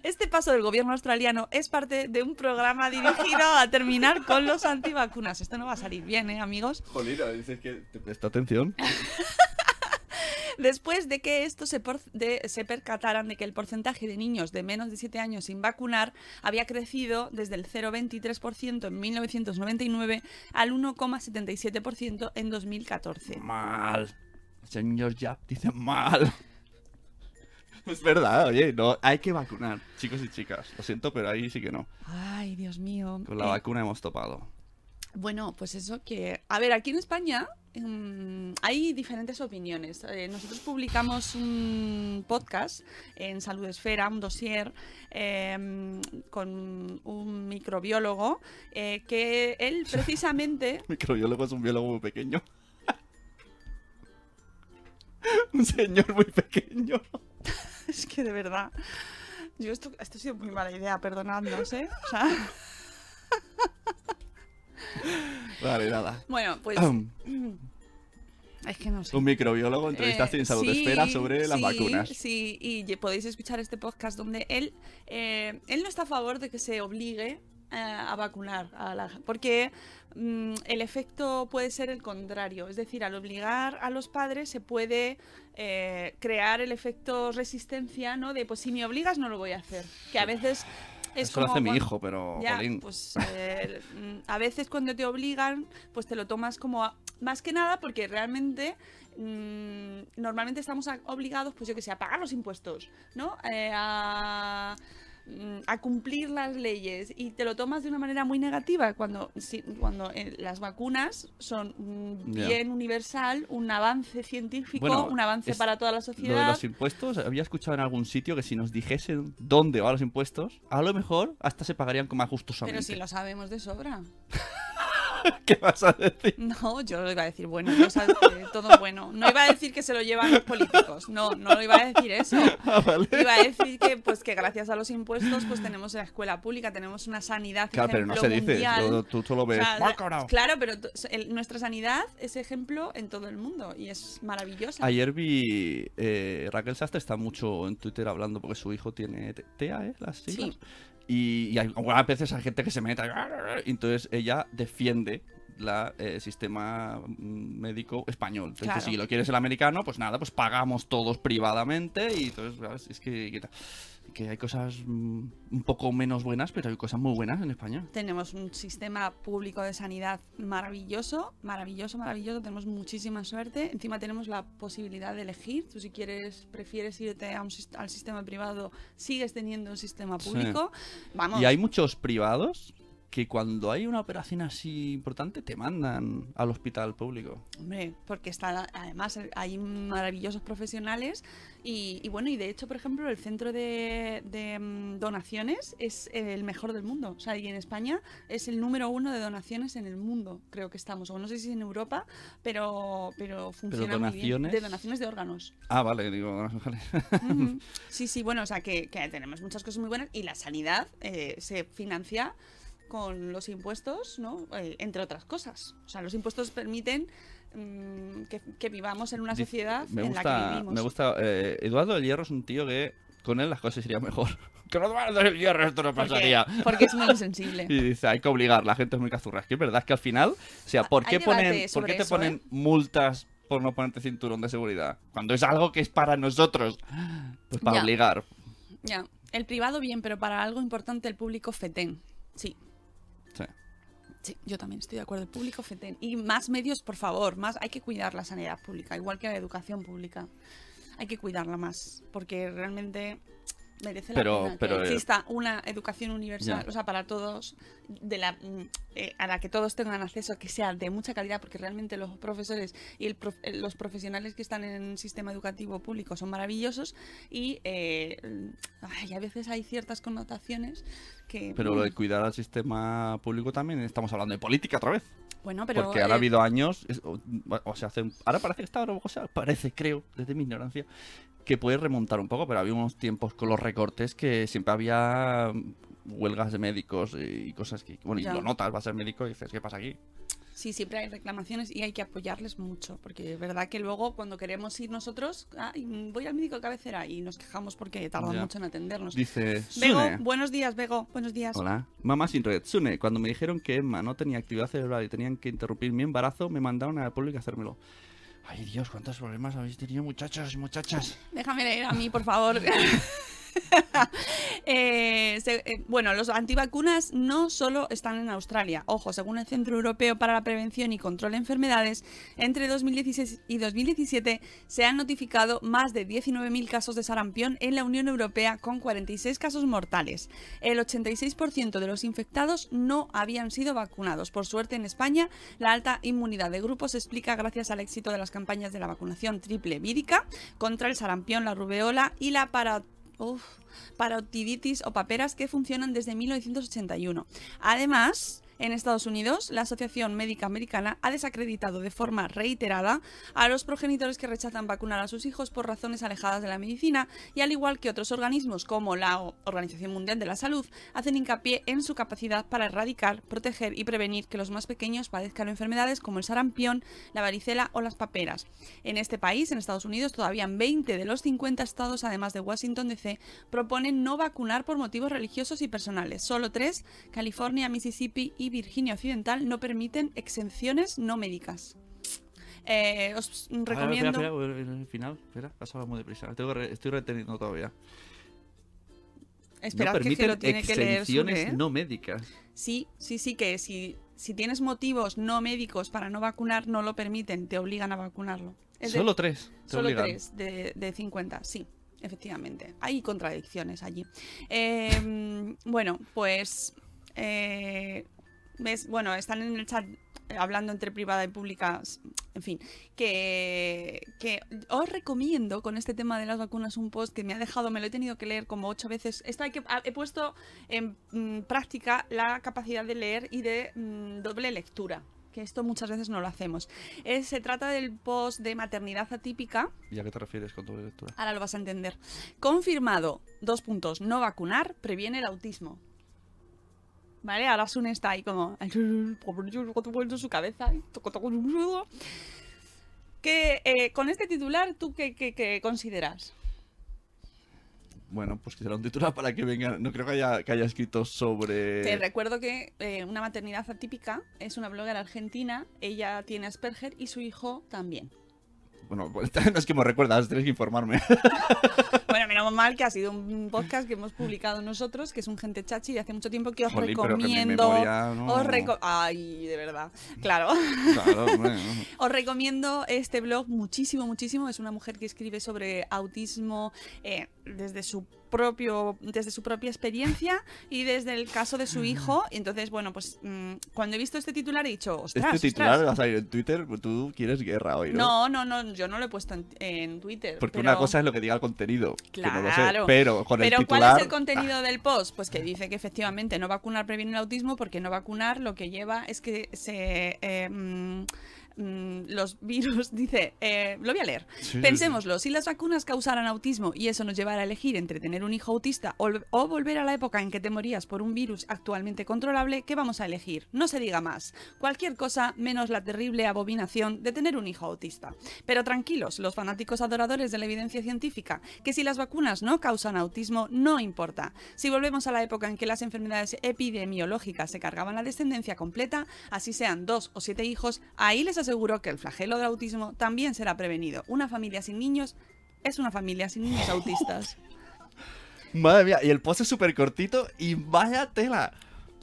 Speaker 6: Este paso del gobierno australiano es parte de un programa dirigido a terminar con los antivacunas. Esto no va a salir bien, ¿eh, amigos?
Speaker 5: Jolina, dices que te presta atención.
Speaker 6: Después de que estos se, de- se percataran de que el porcentaje de niños de menos de 7 años sin vacunar había crecido desde el 0,23% en 1999 al 1,77% en 2014.
Speaker 5: Mal. Señor Jab dice mal. *laughs* Es verdad, oye, no, hay que vacunar, chicos y chicas. Lo siento, pero ahí sí que no.
Speaker 6: Ay, Dios mío.
Speaker 5: Con la
Speaker 6: Eh,
Speaker 5: vacuna hemos topado.
Speaker 6: Bueno, pues eso que... A ver, aquí en España mm, hay diferentes opiniones. Eh, nosotros publicamos un podcast en Salud Esfera, un dossier eh, con un microbiólogo eh, que él *laughs* precisamente...
Speaker 5: Microbiólogo es un biólogo muy pequeño. *laughs* un señor muy pequeño. *laughs*
Speaker 6: es que de verdad... Yo esto, esto ha sido muy mala idea, perdonadnos, ¿eh? O sea, *laughs*
Speaker 5: Vale, nada.
Speaker 6: bueno, pues... *clears throat* Es que no sé.
Speaker 5: Un microbiólogo entrevistaste
Speaker 6: Eh,
Speaker 5: en Salud
Speaker 6: sí,
Speaker 5: Esfera sobre las
Speaker 6: sí,
Speaker 5: vacunas.
Speaker 6: Sí, y podéis escuchar este podcast donde él, eh, él no está a favor de que se obligue a vacunar a la porque mm, el efecto puede ser el contrario, es decir, al obligar a los padres se puede eh, crear el efecto resistencia, ¿no? De pues si me obligas no lo voy a hacer, que a veces es
Speaker 5: Eso lo
Speaker 6: como
Speaker 5: hace mi hijo, pero,
Speaker 6: ya, pues eh, mm, a veces cuando te obligan, pues te lo tomas como a- más que nada porque realmente mm, normalmente estamos obligados, pues yo que sé, a pagar los impuestos, ¿no? Eh, a, a cumplir las leyes y te lo tomas de una manera muy negativa cuando, cuando eh, las vacunas son mm,
Speaker 5: Ya.
Speaker 6: bien universal, un avance científico,
Speaker 5: Bueno,
Speaker 6: un avance para toda la
Speaker 5: Lo de
Speaker 6: sociedad.
Speaker 5: los impuestos, había escuchado en algún sitio que si nos dijesen dónde van los impuestos, a lo mejor hasta se pagarían como ajustosamente.
Speaker 6: Pero si lo sabemos de sobra. *laughs* *laughs*
Speaker 5: ¿Qué vas a decir?
Speaker 6: No, yo lo iba a decir bueno, sabes que todo bueno. No iba a decir que se lo llevan los políticos, no, no lo iba a decir eso. *laughs*
Speaker 5: Ah, vale.
Speaker 6: Iba a decir que pues que gracias a los impuestos pues tenemos la escuela pública, tenemos una sanidad
Speaker 5: Claro, pero no se dice. lo- Tú solo
Speaker 6: O
Speaker 5: ves.
Speaker 6: sea,
Speaker 5: "Mal cobrado".
Speaker 6: claro, pero el- nuestra sanidad es ejemplo en todo el mundo y es maravillosa.
Speaker 5: Ayer vi eh, Raquel Sastre está mucho en Twitter hablando porque su hijo tiene te- TEA, ¿eh? Las siglas.
Speaker 6: Sí.
Speaker 5: Y, y hay, algunas veces hay gente que se mete. y entonces ella defiende la eh, sistema mm, médico español. Entonces,
Speaker 6: Claro.
Speaker 5: si lo quieres el americano, pues nada, pues pagamos todos privadamente y entonces ¿sabes? es que, que, hay cosas mm, un poco menos buenas, pero hay cosas muy buenas en España.
Speaker 6: Tenemos un sistema público de sanidad maravilloso, maravilloso, maravilloso. Tenemos muchísima suerte. Encima tenemos la posibilidad de elegir. Tú si quieres, prefieres irte a un sis- al sistema privado, sigues teniendo un sistema
Speaker 5: Sí.
Speaker 6: público. Vamos.
Speaker 5: Y hay muchos privados que cuando hay una operación así importante te mandan al hospital público.
Speaker 6: Hombre, porque está, además hay maravillosos profesionales y, y bueno, y de hecho, por ejemplo, el centro de, de, mm, donaciones es el mejor del mundo. O sea, y en España es el número uno de donaciones en el mundo, creo que estamos. O no sé si en Europa, pero, pero funciona muy bien.
Speaker 5: donaciones?
Speaker 6: De donaciones de órganos.
Speaker 5: Ah, vale, digo, vale. *laughs*
Speaker 6: Sí, sí, bueno, o sea, que, que tenemos muchas cosas muy buenas y la sanidad eh, se financia con los impuestos, ¿no? Eh, entre otras cosas. O sea, los impuestos permiten mm, que, que vivamos en una sociedad
Speaker 5: me
Speaker 6: en la que
Speaker 5: gusta,
Speaker 6: vivimos.
Speaker 5: me gusta. eh, Eduardo del Hierro es un tío que con él las cosas serían mejor. *laughs* Con Eduardo del Hierro esto no pasaría.
Speaker 6: porque es muy sensible. *laughs*
Speaker 5: Y dice, hay que obligar, la gente es muy cazurra. Es que es verdad que al final, o sea, ¿por qué ponen, ¿por qué te
Speaker 6: eso,
Speaker 5: ponen
Speaker 6: ¿eh?
Speaker 5: multas por no ponerte cinturón de seguridad. Cuando es algo que es para nosotros. Pues para
Speaker 6: Ya.
Speaker 5: obligar.
Speaker 6: Ya. El privado bien, pero para algo importante el público fetén. Sí.
Speaker 5: Sí.
Speaker 6: Sí, yo también estoy de acuerdo. El público fetén. Y más medios, por favor. Más hay que cuidar la sanidad pública, igual que la educación pública. Hay que cuidarla más, porque realmente merece la
Speaker 5: Pero-
Speaker 6: pena
Speaker 5: pero,
Speaker 6: que
Speaker 5: eh,
Speaker 6: exista una educación universal, o sea, para todos, de la, mm, eh, a la que todos tengan acceso, que sea de mucha calidad, porque realmente los profesores y el prof- eh, los profesionales que están en el sistema educativo público son maravillosos y eh, ay, a veces hay ciertas connotaciones que...
Speaker 5: Pero lo de cuidar al sistema público también estamos hablando de política otra vez.
Speaker 6: bueno, pero...
Speaker 5: Porque ahora
Speaker 6: eh,
Speaker 5: ha habido años, es- o, o sea, hace, ahora parece que está, o sea, parece, creo, desde mi ignorancia, que puede remontar un poco, pero había unos tiempos con los recortes que siempre había huelgas de médicos y cosas que, bueno, y
Speaker 6: Ya.
Speaker 5: lo notas, vas a ser médico y dices, ¿qué pasa aquí?
Speaker 6: Sí, siempre hay reclamaciones y hay que apoyarles mucho, porque es verdad que luego cuando queremos ir nosotros, ah, y voy al médico de cabecera y nos quejamos porque tardan
Speaker 5: Ya.
Speaker 6: mucho en atendernos.
Speaker 5: Dice,
Speaker 6: Bego, buenos días, Bego, buenos días.
Speaker 5: Hola. Mamá sin red. Sune, cuando me dijeron que Emma no tenía actividad cerebral y tenían que interrumpir mi embarazo, me mandaron a la pública a hacérmelo. Ay, Dios, cuántos problemas habéis tenido, muchachos y muchachas.
Speaker 6: Déjame leer a mí, por favor. *laughs* *laughs* Eh, eh, bueno, los antivacunas no solo están en Australia. Ojo, según el Centro Europeo para la Prevención y Control de Enfermedades, entre 2016 y 2017 se han notificado más de 19.000 casos de sarampión en la Unión Europea con 46 casos mortales. El 86% de los infectados no habían sido vacunados. Por suerte, en España, la alta inmunidad de grupos se explica gracias al éxito de las campañas de la vacunación triple vírica contra el sarampión, la rubeola y la para uf, parotiditis o paperas que funcionan desde 1981. Además, en Estados Unidos, la Asociación Médica Americana ha desacreditado de forma reiterada a los progenitores que rechazan vacunar a sus hijos por razones alejadas de la medicina y al igual que otros organismos como la Organización Mundial de la Salud, hacen hincapié en su capacidad para erradicar, proteger y prevenir que los más pequeños padezcan enfermedades como el sarampión, la varicela o las paperas. En este país, en Estados Unidos, todavía 20 de los 50 estados, además de Washington DC, proponen no vacunar por motivos religiosos y personales. Solo tres, California, Mississippi y Virginia Occidental, no permiten exenciones no médicas. Eh, os
Speaker 5: A ver,
Speaker 6: recomiendo...
Speaker 5: espera, espera, el final, espera, pasaba muy deprisa. Re- estoy reteniendo todavía.
Speaker 6: Esperad
Speaker 5: no
Speaker 6: que, que lo tiene que leer
Speaker 5: exenciones
Speaker 6: Sune, ¿eh?
Speaker 5: no médicas.
Speaker 6: Sí, sí, sí, que si, si tienes motivos no médicos para no vacunar, no lo permiten, te obligan a vacunarlo. Es de-
Speaker 5: Solo tres. te
Speaker 6: Solo
Speaker 5: obligan.
Speaker 6: tres de, de 50, sí, efectivamente. Hay contradicciones allí. Eh, *laughs* bueno, pues. eh, bueno, están en el chat eh, hablando entre privada y pública, en fin, que, que os recomiendo con este tema de las vacunas un post que me ha dejado, me lo he tenido que leer como ocho veces. Esto hay que, ha- he puesto en mm, práctica la capacidad de leer y de mm, doble lectura. Que esto muchas veces no lo hacemos. Eh, se trata del post de maternidad atípica.
Speaker 5: ¿Y a qué te refieres con tu lectura?
Speaker 6: Ahora lo vas a entender. Confirmado, dos puntos, no vacunar previene el autismo. ¿Vale? Ahora Sune está ahí como... su cabeza. Que eh, con este titular, ¿tú qué, qué- qué consideras?
Speaker 5: Bueno, pues que será un titular para que venga. No creo que haya, que haya escrito sobre.
Speaker 6: Te recuerdo que eh, una maternidad atípica es una blogger argentina, ella tiene Asperger y su hijo también.
Speaker 5: Bueno, pues, *laughs* no es que me recuerdas, tienes que informarme. *laughs*
Speaker 6: Bueno, menos mal que ha sido un podcast que hemos publicado nosotros, que es un gente chachi de hace mucho tiempo que os
Speaker 5: Jolín, que
Speaker 6: recomiendo.
Speaker 5: memoria no-
Speaker 6: Os reco- Ay, de verdad. Claro.
Speaker 5: claro, hombre, *laughs* no.
Speaker 6: Os recomiendo este blog muchísimo, muchísimo. Es una mujer que escribe sobre autismo eh, desde su propio, desde su propia experiencia y desde el caso de su hijo. Y entonces, bueno, pues mm, cuando he visto este titular he dicho, ostras,
Speaker 5: Este titular
Speaker 6: ostras".
Speaker 5: va a salir en Twitter, tú quieres guerra hoy, ¿no?
Speaker 6: No, no, no, yo no lo he puesto en, en Twitter.
Speaker 5: Porque
Speaker 6: pero-
Speaker 5: una cosa es lo que diga el contenido, que no lo sé,
Speaker 6: Claro.
Speaker 5: pero con el titular...
Speaker 6: ¿cuál es el contenido del post? Pues que dice que efectivamente no vacunar previene el autismo porque no vacunar lo que lleva es que se... eh, mm, mm, los virus, *laughs* dice, eh, lo voy a leer.
Speaker 7: Sí, sí,
Speaker 6: Pensémoslo, si las vacunas causaran autismo y eso nos llevara a elegir entre tener un hijo autista o, o volver a la época en que te morías por un virus actualmente controlable, ¿qué vamos a elegir? No se diga más. Cualquier cosa menos la terrible abominación de tener un hijo autista. Pero tranquilos, los fanáticos adoradores de la evidencia científica, que si las vacunas no causan autismo, no importa. Si volvemos a la época en que las enfermedades epidemiológicas se cargaban la descendencia completa, así sean dos o siete hijos, ahí les aseguro que el flagelo del autismo también será prevenido. Una familia sin niños es una familia sin niños autistas. *laughs*
Speaker 5: Madre mía, y el post es súper cortito y vaya tela.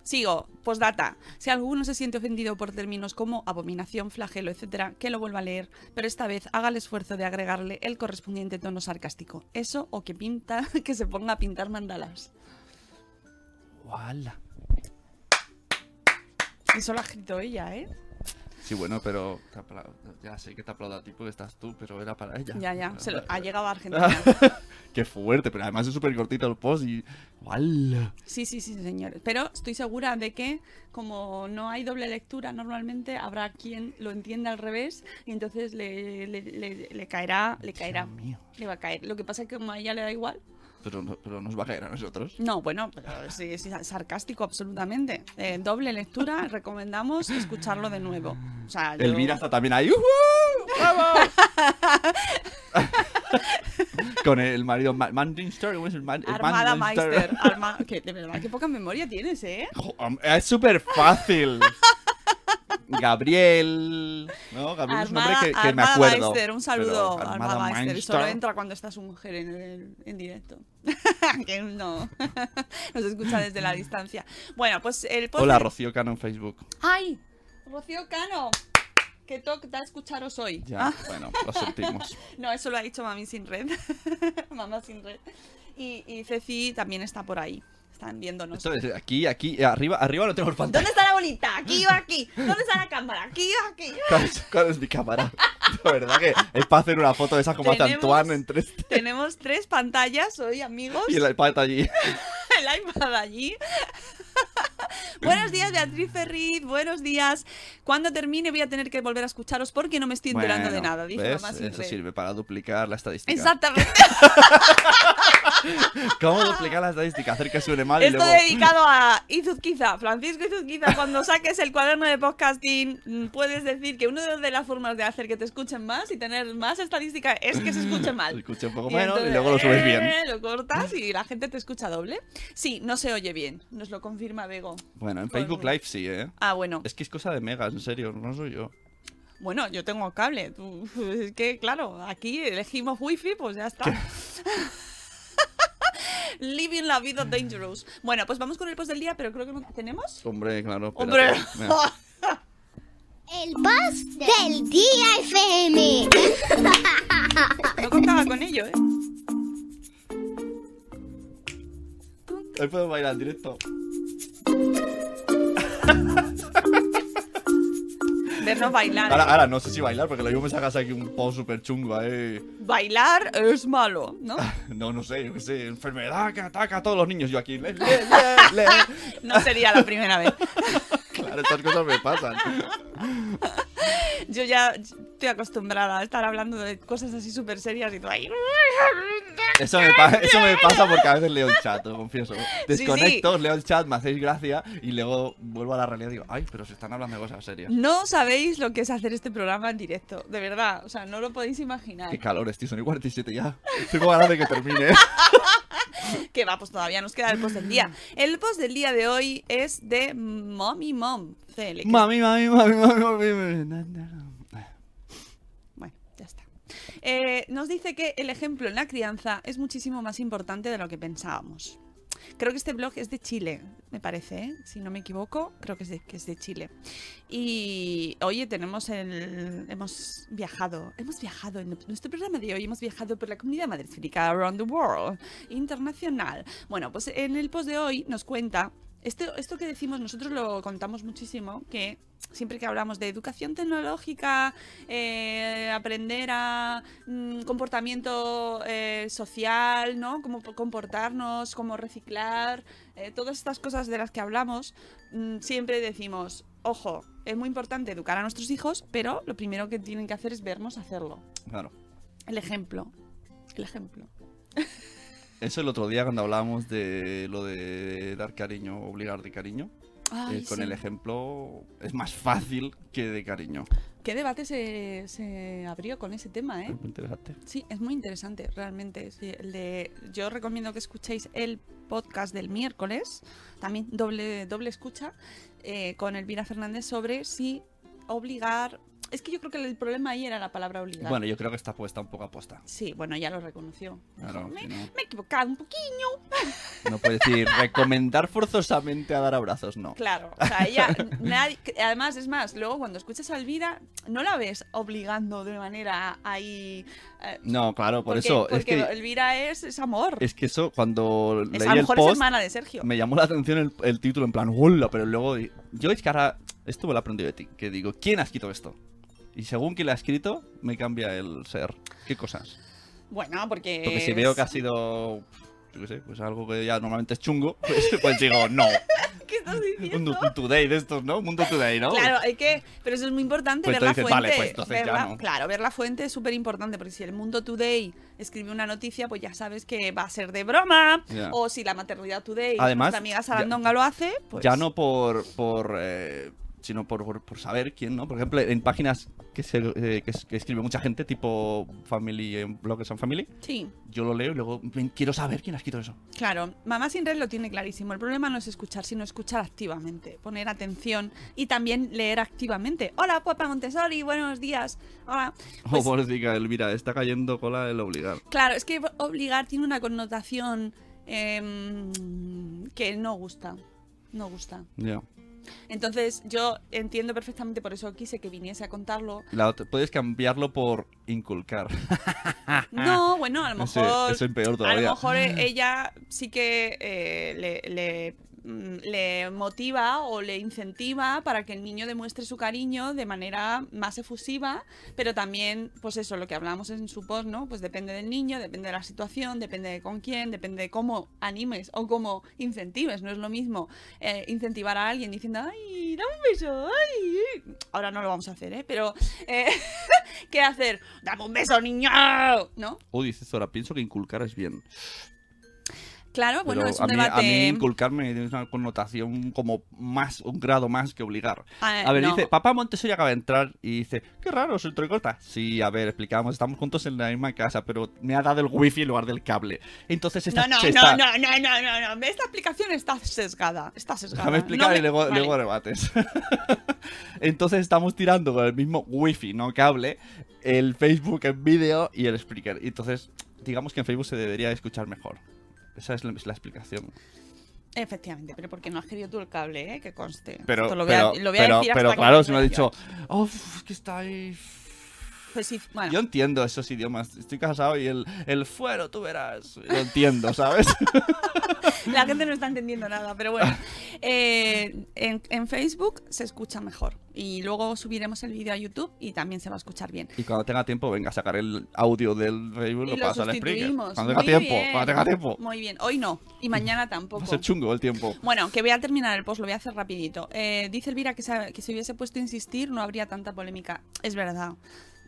Speaker 6: Sigo, postdata. Si alguno se siente ofendido por términos como abominación, flagelo, etcétera, que lo vuelva a leer, pero esta vez haga el esfuerzo de agregarle el correspondiente tono sarcástico. Eso o que pinta, *laughs* que se ponga a pintar mandalas.
Speaker 5: ¡Wala!
Speaker 6: Eso lo ha escrito ella, ¿eh?
Speaker 5: Sí, bueno, pero te ya sé que te aplaudo a ti porque estás tú, pero era para ella.
Speaker 6: Ya, ya. Se lo- ha *laughs* llegado a Argentina. *laughs*
Speaker 5: Qué fuerte, pero además es súper cortito el post y... ¡Wala!
Speaker 6: Sí, sí, sí, señores. Pero estoy segura de que, como no hay doble lectura, normalmente habrá quien lo entienda al revés y entonces le, le- le- le caerá, le caerá.
Speaker 5: Dios mío.
Speaker 6: Le va a caer. Lo que pasa es que como a ella le da igual.
Speaker 5: Pero, no- pero nos va a caer a nosotros.
Speaker 6: No, bueno, pero sí, es sarcástico absolutamente. Eh, doble lectura, *laughs* recomendamos escucharlo de nuevo. O sea, yo-
Speaker 5: Elvira está también ahí. ¡Bravo! *laughs* Con el marido Ma- Manchester, ¿cómo es el man- el
Speaker 6: Armada? Meister. Arma- que, de verdad, qué poca memoria tienes, ¿eh?
Speaker 5: Es súper fácil. Gabriel. ¿No? Gabriel es un nombre
Speaker 6: Armada,
Speaker 5: que, que me
Speaker 6: Armada
Speaker 5: acuerdo.
Speaker 6: Meister, un saludo,
Speaker 5: Pero
Speaker 6: Armada, Meister. Solo entra cuando está su mujer en, el- en directo. *laughs* que no. *laughs* Nos escucha desde la distancia. Bueno, pues el post
Speaker 5: Hola, Rocío Cano en Facebook.
Speaker 6: ¡Ay! Rocío Cano. Que toca escucharos hoy.
Speaker 5: Ya,
Speaker 6: Ah.
Speaker 5: bueno, lo sentimos. *laughs*
Speaker 6: No, eso lo ha dicho Mami Sin Red. Mamá Sin Red. Y, y Ceci también está por ahí. Están viéndonos.
Speaker 5: Esto es aquí, aquí, arriba, arriba no tenemos pantalla.
Speaker 6: ¿Dónde está la bolita? Aquí o aquí. ¿Dónde está la cámara? Aquí o aquí.
Speaker 5: ¿Cuál es, cuál es mi cámara? *laughs* De verdad que es para hacer una foto de esas como hace Antoine en tres *laughs*
Speaker 6: Tenemos tres pantallas hoy, amigos.
Speaker 5: y el iPad allí. *laughs*
Speaker 6: el iPad allí. Buenos días, Beatriz Ferriz. Buenos días. Cuando termine voy a tener que volver a escucharos porque no me estoy enterando de
Speaker 5: Bueno,
Speaker 6: nada. Dice
Speaker 5: ¿ves?
Speaker 6: mamá
Speaker 5: Eso sirve para duplicar la estadística.
Speaker 6: Exactamente. *laughs*
Speaker 5: ¿Cómo duplicar la estadística? Hacer que suene mal y
Speaker 6: Esto
Speaker 5: luego...
Speaker 6: dedicado a Izuzquiza, Francisco Izuzquiza. Cuando saques el cuaderno de podcasting, mm, puedes decir que una de las formas de hacer que te escuchen más y tener más estadística es que se escuche mal. *laughs*
Speaker 5: Se escuche un poco
Speaker 6: Y
Speaker 5: menos y
Speaker 6: entonces,
Speaker 5: luego lo subes bien.
Speaker 6: eh, Lo cortas y la gente te escucha doble. Sí, no se oye bien. Nos lo confirma Bego.
Speaker 5: Bueno, en Facebook Live sí, ¿eh?
Speaker 6: Ah, bueno.
Speaker 5: Es que es cosa de megas, en serio, no soy yo.
Speaker 6: Bueno, yo tengo cable. *laughs* Es que, claro, aquí elegimos wifi, pues ya está. *laughs* Living la vida dangerous. Bueno, pues vamos con el post del día, pero creo que no tenemos.
Speaker 5: Hombre, claro.
Speaker 6: ¡Hombre! *laughs*
Speaker 4: El post del día FM. *laughs*
Speaker 6: No contaba con ello, ¿eh?
Speaker 5: Hoy puedo bailar en directo.
Speaker 6: Bailar.
Speaker 5: Ahora, ahora no sé si bailar, porque lo mismo me sacas aquí un post súper chungo, eh.
Speaker 6: Bailar es malo, ¿no? *laughs*
Speaker 5: No, no sé, yo qué sé, enfermedad que ataca a todos los niños. Yo aquí, le, le, le, le. *laughs*
Speaker 6: No sería la primera vez. *laughs*
Speaker 5: Claro, estas cosas me pasan.
Speaker 6: Yo ya estoy acostumbrada a estar hablando de cosas así súper serias y tú ahí.
Speaker 5: Eso me, eso me pasa porque a veces leo el chat, lo confieso.
Speaker 6: sí.
Speaker 5: Desconecto, leo el chat, me hacéis gracia y luego vuelvo a la realidad y digo, ay, pero se están hablando de cosas serias.
Speaker 6: No sabéis lo que es hacer este programa en directo, de verdad. O sea, no lo podéis imaginar.
Speaker 5: Qué calor, tío, son y 47 ya. Tengo ganas de que termine.
Speaker 6: Que va, pues todavía nos queda el post del día. El post del día de hoy es de Mommy Mom
Speaker 5: mami, mami, mami, mami, mami. na, na, na.
Speaker 6: Bueno, ya está. Eh, nos dice que el ejemplo en la crianza es muchísimo más importante de lo que pensábamos. Creo que este blog es de Chile, me parece, ¿eh? si no me equivoco, creo que es de, Chile. Y oye, tenemos el. Hemos viajado, hemos viajado en nuestro programa de hoy, hemos viajado por la comunidad madresférica around the world, internacional. Bueno, pues en el post de hoy nos cuenta. Esto, esto que decimos, nosotros lo contamos muchísimo, que siempre que hablamos de educación tecnológica, eh, aprender a mm, comportamiento eh, social, ¿no? Cómo po- comportarnos, cómo reciclar, eh, todas estas cosas de las que hablamos, mm, siempre decimos, ojo, es muy importante educar a nuestros hijos, pero lo primero que tienen que hacer es vernos hacerlo.
Speaker 5: Claro.
Speaker 6: El ejemplo. El ejemplo. *laughs*
Speaker 5: Eso el otro día cuando hablábamos de lo de dar cariño, obligar de cariño.
Speaker 6: Ay,
Speaker 5: eh, con
Speaker 6: sí.
Speaker 5: el ejemplo es más fácil que de cariño.
Speaker 6: ¿Qué debate se, se abrió con ese tema, eh?
Speaker 5: Muy interesante.
Speaker 6: Sí, es muy interesante, realmente. sí, el de, yo recomiendo que escuchéis el podcast del miércoles, también doble, doble escucha, eh, con Elvira Fernández sobre si obligar es que yo creo que el problema ahí era la palabra obligar.
Speaker 5: Bueno, yo creo que está puesta un poco aposta.
Speaker 6: Sí, bueno, ya lo reconoció.
Speaker 5: Claro,
Speaker 6: me,
Speaker 5: si no-
Speaker 6: me he equivocado un poquillo.
Speaker 5: No puede decir recomendar forzosamente a dar abrazos, no.
Speaker 6: Claro, o sea, ella, nadie, además es más, luego cuando escuchas a Elvira, no la ves obligando de manera ahí... eh,
Speaker 5: No, claro, por
Speaker 6: porque-
Speaker 5: eso. Es
Speaker 6: Porque
Speaker 5: que,
Speaker 6: Elvira es, es amor.
Speaker 5: es que eso, cuando
Speaker 6: Es-
Speaker 5: leí
Speaker 6: a lo
Speaker 5: el
Speaker 6: mejor es
Speaker 5: post,
Speaker 6: hermana de Sergio.
Speaker 5: me llamó la atención el, el título, en plan, ¡hola! Pero luego, yo es que ahora, esto me lo he aprendido de ti, que digo, ¿quién ha escrito esto? Y según quién lo ha escrito, me cambia el ser. ¿Qué cosas?
Speaker 6: Bueno, porque...
Speaker 5: Porque si veo que ha sido, yo qué sé, pues algo que ya normalmente es chungo, *laughs* pues, pues digo, no. *laughs*
Speaker 6: ¿Qué estás diciendo?
Speaker 5: Mundo Today de estos, ¿no? Mundo Today, ¿no?
Speaker 6: Claro, hay que. Pero eso es muy importante,
Speaker 5: Pues
Speaker 6: ver la
Speaker 5: entonces,
Speaker 6: fuente.
Speaker 5: vale, pues entonces ya
Speaker 6: verla-
Speaker 5: no.
Speaker 6: Claro, ver la fuente es súper importante, porque si el Mundo Today escribe una noticia, pues ya sabes que va a ser de broma. O si la Maternidad Today,
Speaker 5: Además,
Speaker 6: nuestra amiga
Speaker 5: ya-
Speaker 6: Sarandonga lo hace, pues.
Speaker 5: Ya no por, por eh, sino por, por, por saber quién, ¿no? Por ejemplo, en páginas que, se, eh, que, es- que escribe mucha gente, tipo Family, eh, Bloggers and Family,
Speaker 6: Sí,
Speaker 5: yo lo leo y luego quiero saber quién ha escrito eso.
Speaker 6: claro. Mamá sin red lo tiene clarísimo. El problema no es escuchar, sino escuchar activamente, poner atención y también leer activamente. Hola, Papa Montessori, buenos días. Hola. *laughs* Pues-
Speaker 5: oh, pobrecita Elvira, está cayendo cola el obligar.
Speaker 6: Claro, es que obligar tiene una connotación em, que no gusta. No gusta.
Speaker 5: Ya.
Speaker 6: Entonces, yo entiendo perfectamente, por eso quise que viniese a contarlo.
Speaker 5: La otra- puedes cambiarlo por inculcar. *laughs*
Speaker 6: No, bueno, a lo mejor.
Speaker 5: peor
Speaker 6: a
Speaker 5: todavía.
Speaker 6: lo mejor e- ella sí que eh, le, le, le motiva o le incentiva para que el niño demuestre su cariño de manera más efusiva, pero también, pues eso, lo que hablamos en su post, ¿no? Pues depende del niño, depende de la situación, depende de con quién, depende de cómo animes o cómo incentives. No es lo mismo eh, incentivar a alguien diciendo, ¡ay, dame un beso! ¡ay! Ahora no lo vamos a hacer, ¿eh? Pero, eh, *laughs* ¿qué hacer? ¡Dame un beso, niño! ¿No?
Speaker 5: O dice Zora, pienso que inculcar es bien.
Speaker 6: Claro, bueno,
Speaker 5: Pero
Speaker 6: es
Speaker 5: a,
Speaker 6: un
Speaker 5: mí,
Speaker 6: debate.
Speaker 5: a mí inculcarme tiene una connotación como más, un grado más que obligar.
Speaker 6: Ah,
Speaker 5: A ver,
Speaker 6: no.
Speaker 5: dice, papá Montessori acaba de entrar y dice, qué raro, soy entrecorta. Sí, a ver, explicamos, estamos juntos en la misma casa, pero me ha dado el wifi en lugar del cable. Entonces esta,
Speaker 6: No, no, no, no, no, no, no, no. Esta explicación está sesgada. Está sesgada.
Speaker 5: Déjame explicar
Speaker 6: No me-
Speaker 5: y luego,
Speaker 6: Vale.
Speaker 5: luego rebates. *laughs* Entonces estamos tirando con el mismo wifi, no cable, el Facebook en vídeo y el speaker. Entonces, digamos que en Facebook se debería escuchar mejor. Esa es la, es la explicación.
Speaker 6: Efectivamente, pero porque no has querido tú el cable, ¿eh? Que conste.
Speaker 5: Pero,
Speaker 6: Esto lo voy
Speaker 5: pero,
Speaker 6: a, lo voy a
Speaker 5: pero,
Speaker 6: decir
Speaker 5: pero claro, si me ha dicho, oh, que está ahí.
Speaker 6: Pues sí, bueno.
Speaker 5: Yo entiendo esos idiomas. Estoy casado y el, el fuero, tú verás. Lo entiendo, ¿sabes? *laughs*
Speaker 6: La gente no está entendiendo nada, pero bueno. Eh, en, en Facebook se escucha mejor. Y luego subiremos el vídeo a YouTube y también se va a escuchar bien.
Speaker 5: y cuando tenga tiempo, venga a sacar el audio del Facebook y lo pasa al Spreaker. Cuando tenga
Speaker 6: Muy
Speaker 5: tiempo,
Speaker 6: bien.
Speaker 5: cuando tenga tiempo.
Speaker 6: Muy bien. Hoy no. Y mañana
Speaker 5: Va
Speaker 6: tampoco.
Speaker 5: a ser chungo el tiempo.
Speaker 6: Bueno, que voy a terminar el post, lo voy a hacer rapidito. Eh, dice Elvira que, se, que si hubiese puesto a insistir no habría tanta polémica. Es verdad.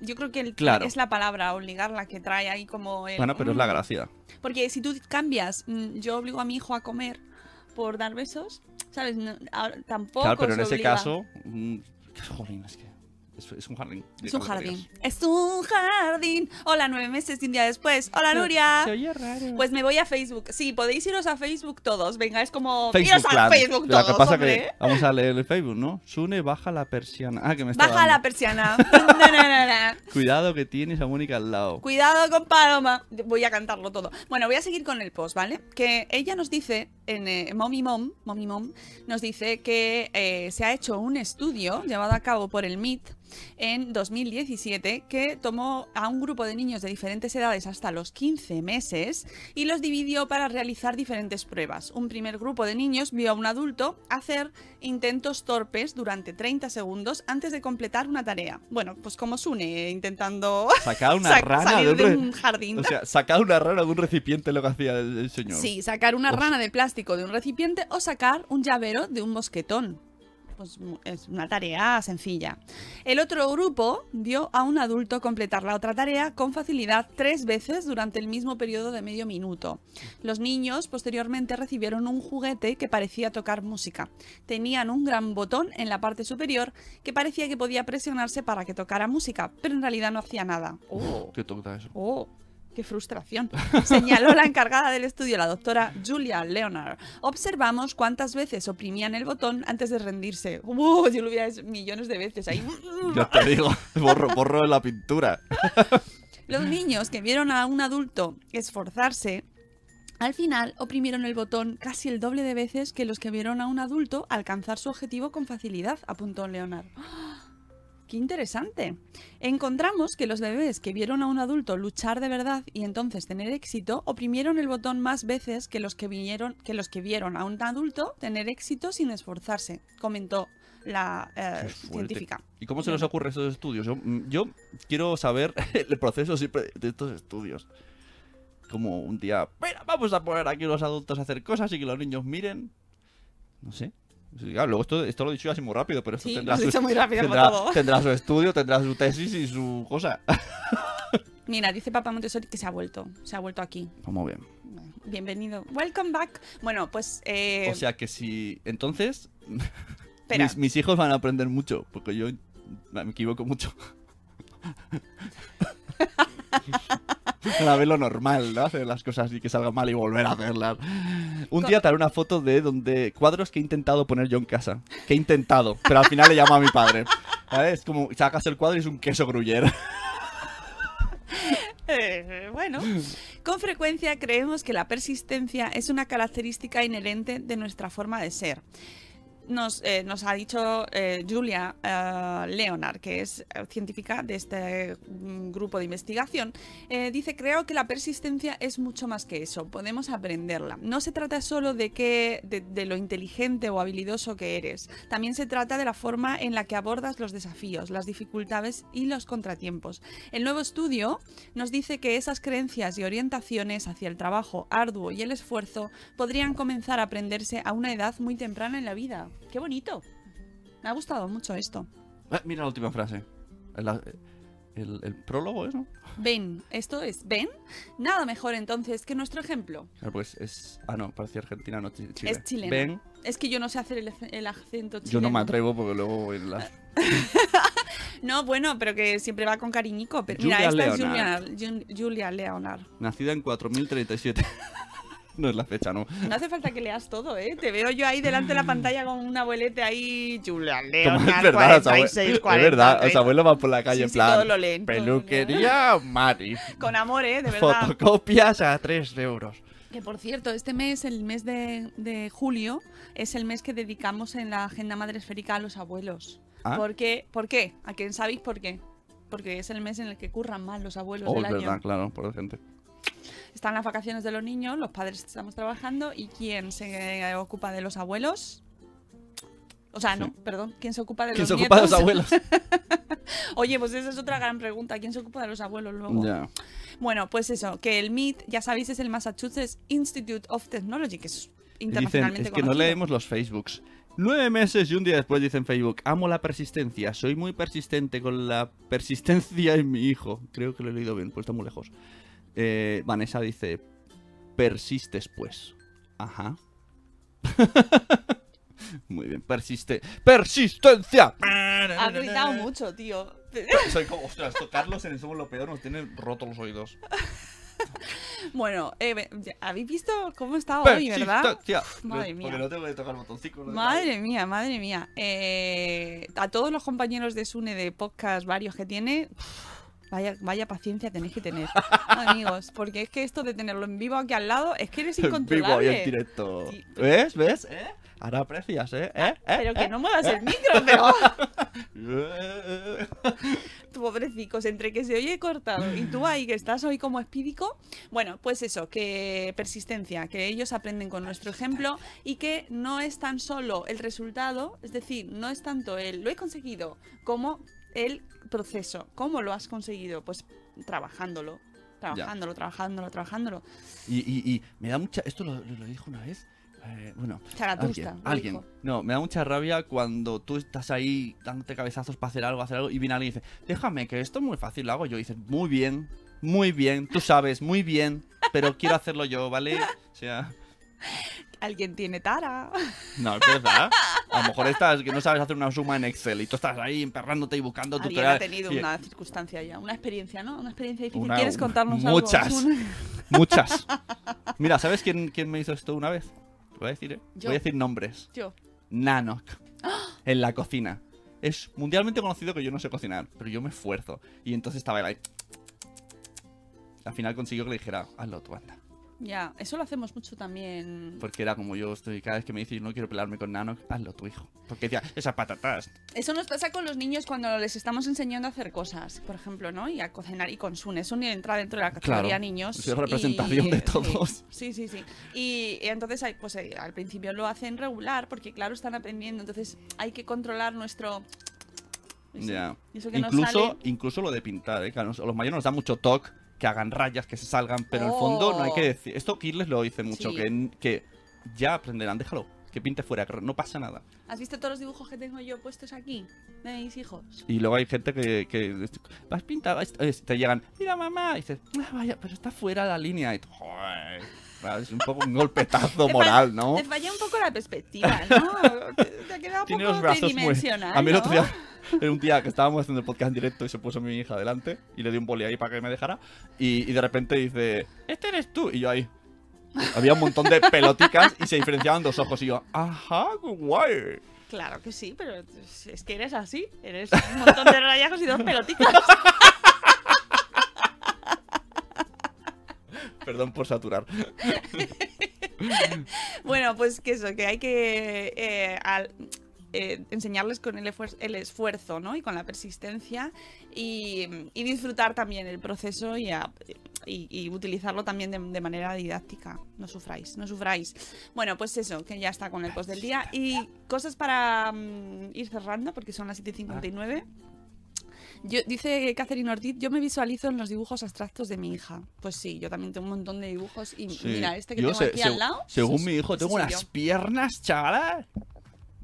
Speaker 6: Yo creo que el-
Speaker 5: Claro.
Speaker 6: es la palabra obligar la que trae ahí como el...
Speaker 5: Bueno, pero es la
Speaker 6: mm.
Speaker 5: gracia.
Speaker 6: Porque si tú cambias, mm, yo obligo a mi hijo a comer por dar besos, ¿sabes? No, ahora tampoco
Speaker 5: Claro, pero en
Speaker 6: se
Speaker 5: ese
Speaker 6: obliga.
Speaker 5: caso. mm, jolín, es que. Es, es un jardín.
Speaker 6: Es un
Speaker 5: lo
Speaker 6: jardín. Es un jardín. Hola, nueve meses y un día después. Hola, Nuria.
Speaker 5: Se oye raro.
Speaker 6: Pues me voy a Facebook. Sí, podéis iros a Facebook todos. Venga, es como.
Speaker 5: Facebook,
Speaker 6: iros a
Speaker 5: claro.
Speaker 6: Facebook
Speaker 5: Lo
Speaker 6: todos,
Speaker 5: que pasa
Speaker 6: hombre.
Speaker 5: que vamos a leer el Facebook, ¿no? Sune baja la persiana. Ah, que me está
Speaker 6: Baja la persiana. Na, na, na, na.
Speaker 5: Cuidado que tienes a Mónica al lado.
Speaker 6: Cuidado con Paloma. Voy a cantarlo todo. Bueno, voy a seguir con el post, ¿vale? Que ella nos dice, en eh, Mommy Mom, Mommy Mom, nos dice que eh, se ha hecho un estudio llevado a cabo por el MIT en 2017 que tomó a un grupo de niños de diferentes edades hasta los 15 meses y los dividió para realizar diferentes pruebas. Un primer grupo de niños vio a un adulto hacer intentos torpes durante 30 segundos antes de completar una tarea. Bueno, pues como Sune intentando
Speaker 5: Sacar una *laughs* rana
Speaker 6: salir
Speaker 5: de un,
Speaker 6: jardín.
Speaker 5: O sea, sacar una rana de un recipiente lo que hacía el, el señor.
Speaker 6: Sí, sacar una rana de plástico de un recipiente o sacar un llavero de un mosquetón. Pues es una tarea sencilla. El otro grupo vio a un adulto completar la otra tarea con facilidad tres veces durante el mismo periodo de medio minuto. Los niños posteriormente recibieron un juguete que parecía tocar música. Tenían un gran botón en la parte superior que parecía que podía presionarse para que tocara música, pero en realidad no hacía nada. Oh.
Speaker 5: ¿Qué toca eso?
Speaker 6: Oh, Qué frustración. *laughs* Señaló la encargada del estudio, la doctora Julia Leonard. Observamos cuántas veces oprimían el botón antes de rendirse. Uh, yo lo hubiera hecho millones de veces ahí. *laughs*
Speaker 5: Ya te digo, borro, borro la pintura.
Speaker 6: Los niños que vieron a un adulto esforzarse, al final oprimieron el botón casi el doble de veces que los que vieron a un adulto alcanzar su objetivo con facilidad, apuntó Leonard. ¡Qué interesante! Encontramos que los bebés que vieron a un adulto luchar de verdad y entonces tener éxito oprimieron el botón más veces que los que, vinieron, que, los que vieron a un adulto tener éxito sin esforzarse, comentó la eh, científica.
Speaker 5: ¿Y cómo se les ocurre estos estudios? Yo, mm, yo quiero saber *laughs* el proceso siempre de estos estudios. Como un día, mira, vamos a poner aquí los adultos a hacer cosas y que los niños miren. No sé. Claro, luego esto, esto lo he dicho así muy rápido, pero esto
Speaker 6: Sí,
Speaker 5: tendrá, su,
Speaker 6: muy rápido
Speaker 5: tendrá, tendrá su estudio, tendrá su tesis y su cosa. *laughs*
Speaker 6: Mira, dice Papá Montessori que se ha vuelto, se ha vuelto aquí.
Speaker 5: Vamos bien.
Speaker 6: Bienvenido. Welcome back. Bueno, pues... eh,
Speaker 5: O sea que si. Entonces. Mis, mis hijos van a aprender mucho, porque yo me equivoco mucho. *laughs* *laughs* Para ver lo normal, ¿no? Hacer las cosas y que salgan mal y volver a hacerlas. Un día te haré una foto de donde cuadros que he intentado poner yo en casa. Que he intentado, pero al final le llamo a mi padre. ¿Sabes? Es como sacas el cuadro y es un queso gruyere. *laughs*
Speaker 6: Eh, bueno, con frecuencia creemos que la persistencia es una característica inherente de nuestra forma de ser. Nos, eh, nos ha dicho eh, Julia eh, Leonard, que es científica de este mm, grupo de investigación, eh, dice, creo que la persistencia es mucho más que eso, podemos aprenderla. No se trata solo de, de lo inteligente o habilidoso que eres, también se trata de la forma en la que abordas los desafíos, las dificultades y los contratiempos. El nuevo estudio nos dice que esas creencias y orientaciones hacia el trabajo arduo y el esfuerzo podrían comenzar a aprenderse a una edad muy temprana en la vida. ¡Qué bonito! Me ha gustado mucho esto.
Speaker 5: Ah, mira la última frase. El, el- el prólogo, ¿es, no?
Speaker 6: Ven, esto es, ven, nada mejor entonces que nuestro ejemplo.
Speaker 5: Claro, pues es. Ah, no, parecía argentina, no chi- Chile.
Speaker 6: Es chileno.
Speaker 5: Ven,
Speaker 6: Es que yo no sé hacer el, el acento chileno.
Speaker 5: yo no me atrevo porque luego en las. *laughs*
Speaker 6: No, bueno, pero que siempre va con cariñico. Pero
Speaker 5: Julia
Speaker 6: mira, esta es Julia,
Speaker 5: Leonard.
Speaker 6: Julia Leonard.
Speaker 5: Nacida en 4037. No es la fecha, no.
Speaker 6: No hace falta que leas todo, ¿eh? Te veo yo ahí delante de la pantalla con un abuelete ahí, Julia Leonard,
Speaker 5: es verdad, los abue-
Speaker 6: 46,
Speaker 5: es
Speaker 6: 40,
Speaker 5: verdad, los
Speaker 6: 30.
Speaker 5: abuelos van por la calle
Speaker 6: Sí,
Speaker 5: en plan.
Speaker 6: todo lo leen.
Speaker 5: Peluquería Mari.
Speaker 6: Con amor, ¿eh? De verdad.
Speaker 5: Fotocopias a 3 euros.
Speaker 6: Que por cierto, este mes, el mes de, de julio, es el mes que dedicamos en la agenda madre esférica a los abuelos.
Speaker 5: Ah.
Speaker 6: ¿Por qué? ¿Por qué? ¿A quién sabéis por qué? Porque es el mes en el que curran más los abuelos
Speaker 5: Oh,
Speaker 6: del
Speaker 5: es
Speaker 6: año.
Speaker 5: verdad, claro, por gente.
Speaker 6: Están las vacaciones de los niños, los padres estamos trabajando y ¿quién se ocupa de los abuelos? O sea, no, perdón, ¿quién se ocupa de
Speaker 5: ¿Quién
Speaker 6: los
Speaker 5: se ocupa de los
Speaker 6: nietos?
Speaker 5: abuelos? *laughs*
Speaker 6: Oye, pues esa es otra gran pregunta, ¿quién se ocupa de los abuelos luego? Bueno, pues eso, que el MIT, ya sabéis, es el Massachusetts Institute of Technology, que es
Speaker 5: Y Dicen,
Speaker 6: internacionalmente
Speaker 5: es que no leemos los Facebooks. Nueve meses y un día después dicen Facebook, amo la persistencia, soy muy persistente con la persistencia en mi hijo. Creo que lo he leído bien, pues está muy lejos. Eh, Vanessa dice, persistes pues. Ajá. *laughs* muy bien, persiste. ¡Persistencia!
Speaker 6: Ha gritado mucho, tío.
Speaker 5: Soy *laughs* como, ostras, esto Carlos en el Somos lo Peor nos tiene rotos los oídos.
Speaker 6: Bueno, eh, habéis visto cómo está hoy, ¿verdad? Madre mía.
Speaker 5: Porque no tengo que tocar el botoncito. ¿no?
Speaker 6: Madre mía, madre mía. Eh, a todos los compañeros de Sune de podcast varios que tiene, uf, vaya, vaya paciencia tenéis que tener, *laughs* amigos. Porque es que esto de tenerlo en vivo aquí al lado es que eres
Speaker 5: En vivo y
Speaker 6: incontrolable.
Speaker 5: en directo.
Speaker 6: Sí.
Speaker 5: ¿Ves? ¿Ves? ¿Eh? Ahora aprecias, ¿eh? ¿Eh? ¿Eh?
Speaker 6: Pero que
Speaker 5: ¿Eh?
Speaker 6: no muevas el micro, pero *laughs* pobrecicos, entre que se oye cortado y tú ahí que estás hoy como espídico. Bueno, pues eso, que persistencia, que ellos aprenden con nuestro ejemplo y que no es tan solo el resultado, es decir, no es tanto el lo he conseguido como el proceso. ¿Cómo lo has conseguido? Pues trabajándolo, trabajándolo, trabajándolo, trabajándolo.
Speaker 5: Y, y, y me da mucha... Esto lo, lo dijo una vez. eh, bueno, alguien, alguien. No, me da mucha rabia cuando tú estás ahí dándote cabezazos para hacer algo, hacer algo, y viene alguien y dice, déjame, que esto es muy fácil, lo hago yo. Y dices, muy bien, muy bien, tú sabes, muy bien, pero quiero hacerlo yo, ¿vale? O sea,
Speaker 6: Alguien tiene tara.
Speaker 5: no, es verdad. A lo mejor estás que no sabes hacer una suma en Excel y tú estás ahí emperrándote y buscando
Speaker 6: Alguien
Speaker 5: tutoriales.
Speaker 6: ha tenido una circunstancia ya, una experiencia, ¿no? Una experiencia difícil.
Speaker 5: Una-
Speaker 6: ¿Quieres contarnos
Speaker 5: muchas.
Speaker 6: algo? *laughs* Asun?
Speaker 5: Muchas. Mira, ¿sabes quién, quién me hizo esto una vez? Voy a decir, ¿eh?
Speaker 6: Yo.
Speaker 5: Voy a decir nombres.
Speaker 6: Yo.
Speaker 5: Nanok. En la cocina. Es mundialmente conocido que yo no sé cocinar, pero yo me esfuerzo. Y entonces estaba él ahí. Al final consiguió que le dijera, hazlo tú, anda.
Speaker 6: Ya, eso lo hacemos mucho también.
Speaker 5: Porque era como yo estoy, cada vez que me dice, yo no quiero pelearme con Nanok, hazlo tu hijo. Porque decía, esas patatas.
Speaker 6: Eso nos pasa con los niños cuando les estamos enseñando a hacer cosas, por ejemplo, ¿no? Y a cocinar y con Sune. Sune entra dentro de la categoría
Speaker 5: Claro,
Speaker 6: niños.
Speaker 5: es representación
Speaker 6: y-
Speaker 5: de *laughs* todos.
Speaker 6: Sí, sí, sí. Y, y entonces, pues eh, al principio lo hacen regular porque, claro, están aprendiendo. Entonces hay que controlar nuestro. *tsk*
Speaker 5: Ya.
Speaker 6: Y eso que nos
Speaker 5: Incluso,
Speaker 6: sale-
Speaker 5: incluso lo de pintar, ¿eh? Los mayores nos da mucho toque, que hagan rayas, que se salgan, pero en el fondo no hay que
Speaker 6: Oh.
Speaker 5: decir. Esto Kirles lo dice mucho,
Speaker 6: Sí.
Speaker 5: que, que ya aprenderán, déjalo, que pinte fuera, que no pasa nada.
Speaker 6: ¿Has visto todos los dibujos que tengo yo puestos aquí? De mis hijos.
Speaker 5: Y luego hay gente que, que vas eh, te llegan, mira mamá, y dices, "Ah, vaya, pero está fuera la línea. Y tú, "Joder". Claro, es un poco un golpetazo *laughs*
Speaker 6: Te fa-
Speaker 5: moral, ¿no?
Speaker 6: Te falla un poco la perspectiva, ¿no? *laughs* te, te ha quedado un
Speaker 5: Tiene
Speaker 6: poco
Speaker 5: los brazos muy...
Speaker 6: tridimensional,
Speaker 5: A mí el
Speaker 6: ¿no?
Speaker 5: otro día, era *laughs* un día que estábamos haciendo el podcast en directo y se puso mi hija delante y le di un boli ahí para que me dejara y, y de repente dice, este eres tú. Y yo ahí... Había un montón de peloticas y se diferenciaban dos ojos y yo, ajá, qué guay.
Speaker 6: Claro que sí, pero es- que eres así. Eres un montón de rayajos y dos pelotitas. *laughs*
Speaker 5: Perdón por saturar. *laughs*
Speaker 6: bueno, pues que eso, que hay que eh, al- eh, enseñarles con el, esfuer- el esfuerzo, ¿no? Y con la persistencia y, y disfrutar también el proceso y, a- y- y utilizarlo también de, de manera didáctica. No sufráis, no sufráis. Bueno, pues eso, que ya está con el post del día. Y cosas para mm, ir cerrando, porque son las 7.59. Yo, dice Catherine Ortiz, yo me visualizo en los dibujos abstractos de mi hija. Pues sí, yo también tengo un montón de dibujos y
Speaker 5: Sí.
Speaker 6: mira, este que
Speaker 5: Yo
Speaker 6: tengo aquí al lado.
Speaker 5: Según mi hijo, tengo unas
Speaker 6: yo.
Speaker 5: piernas, chaval.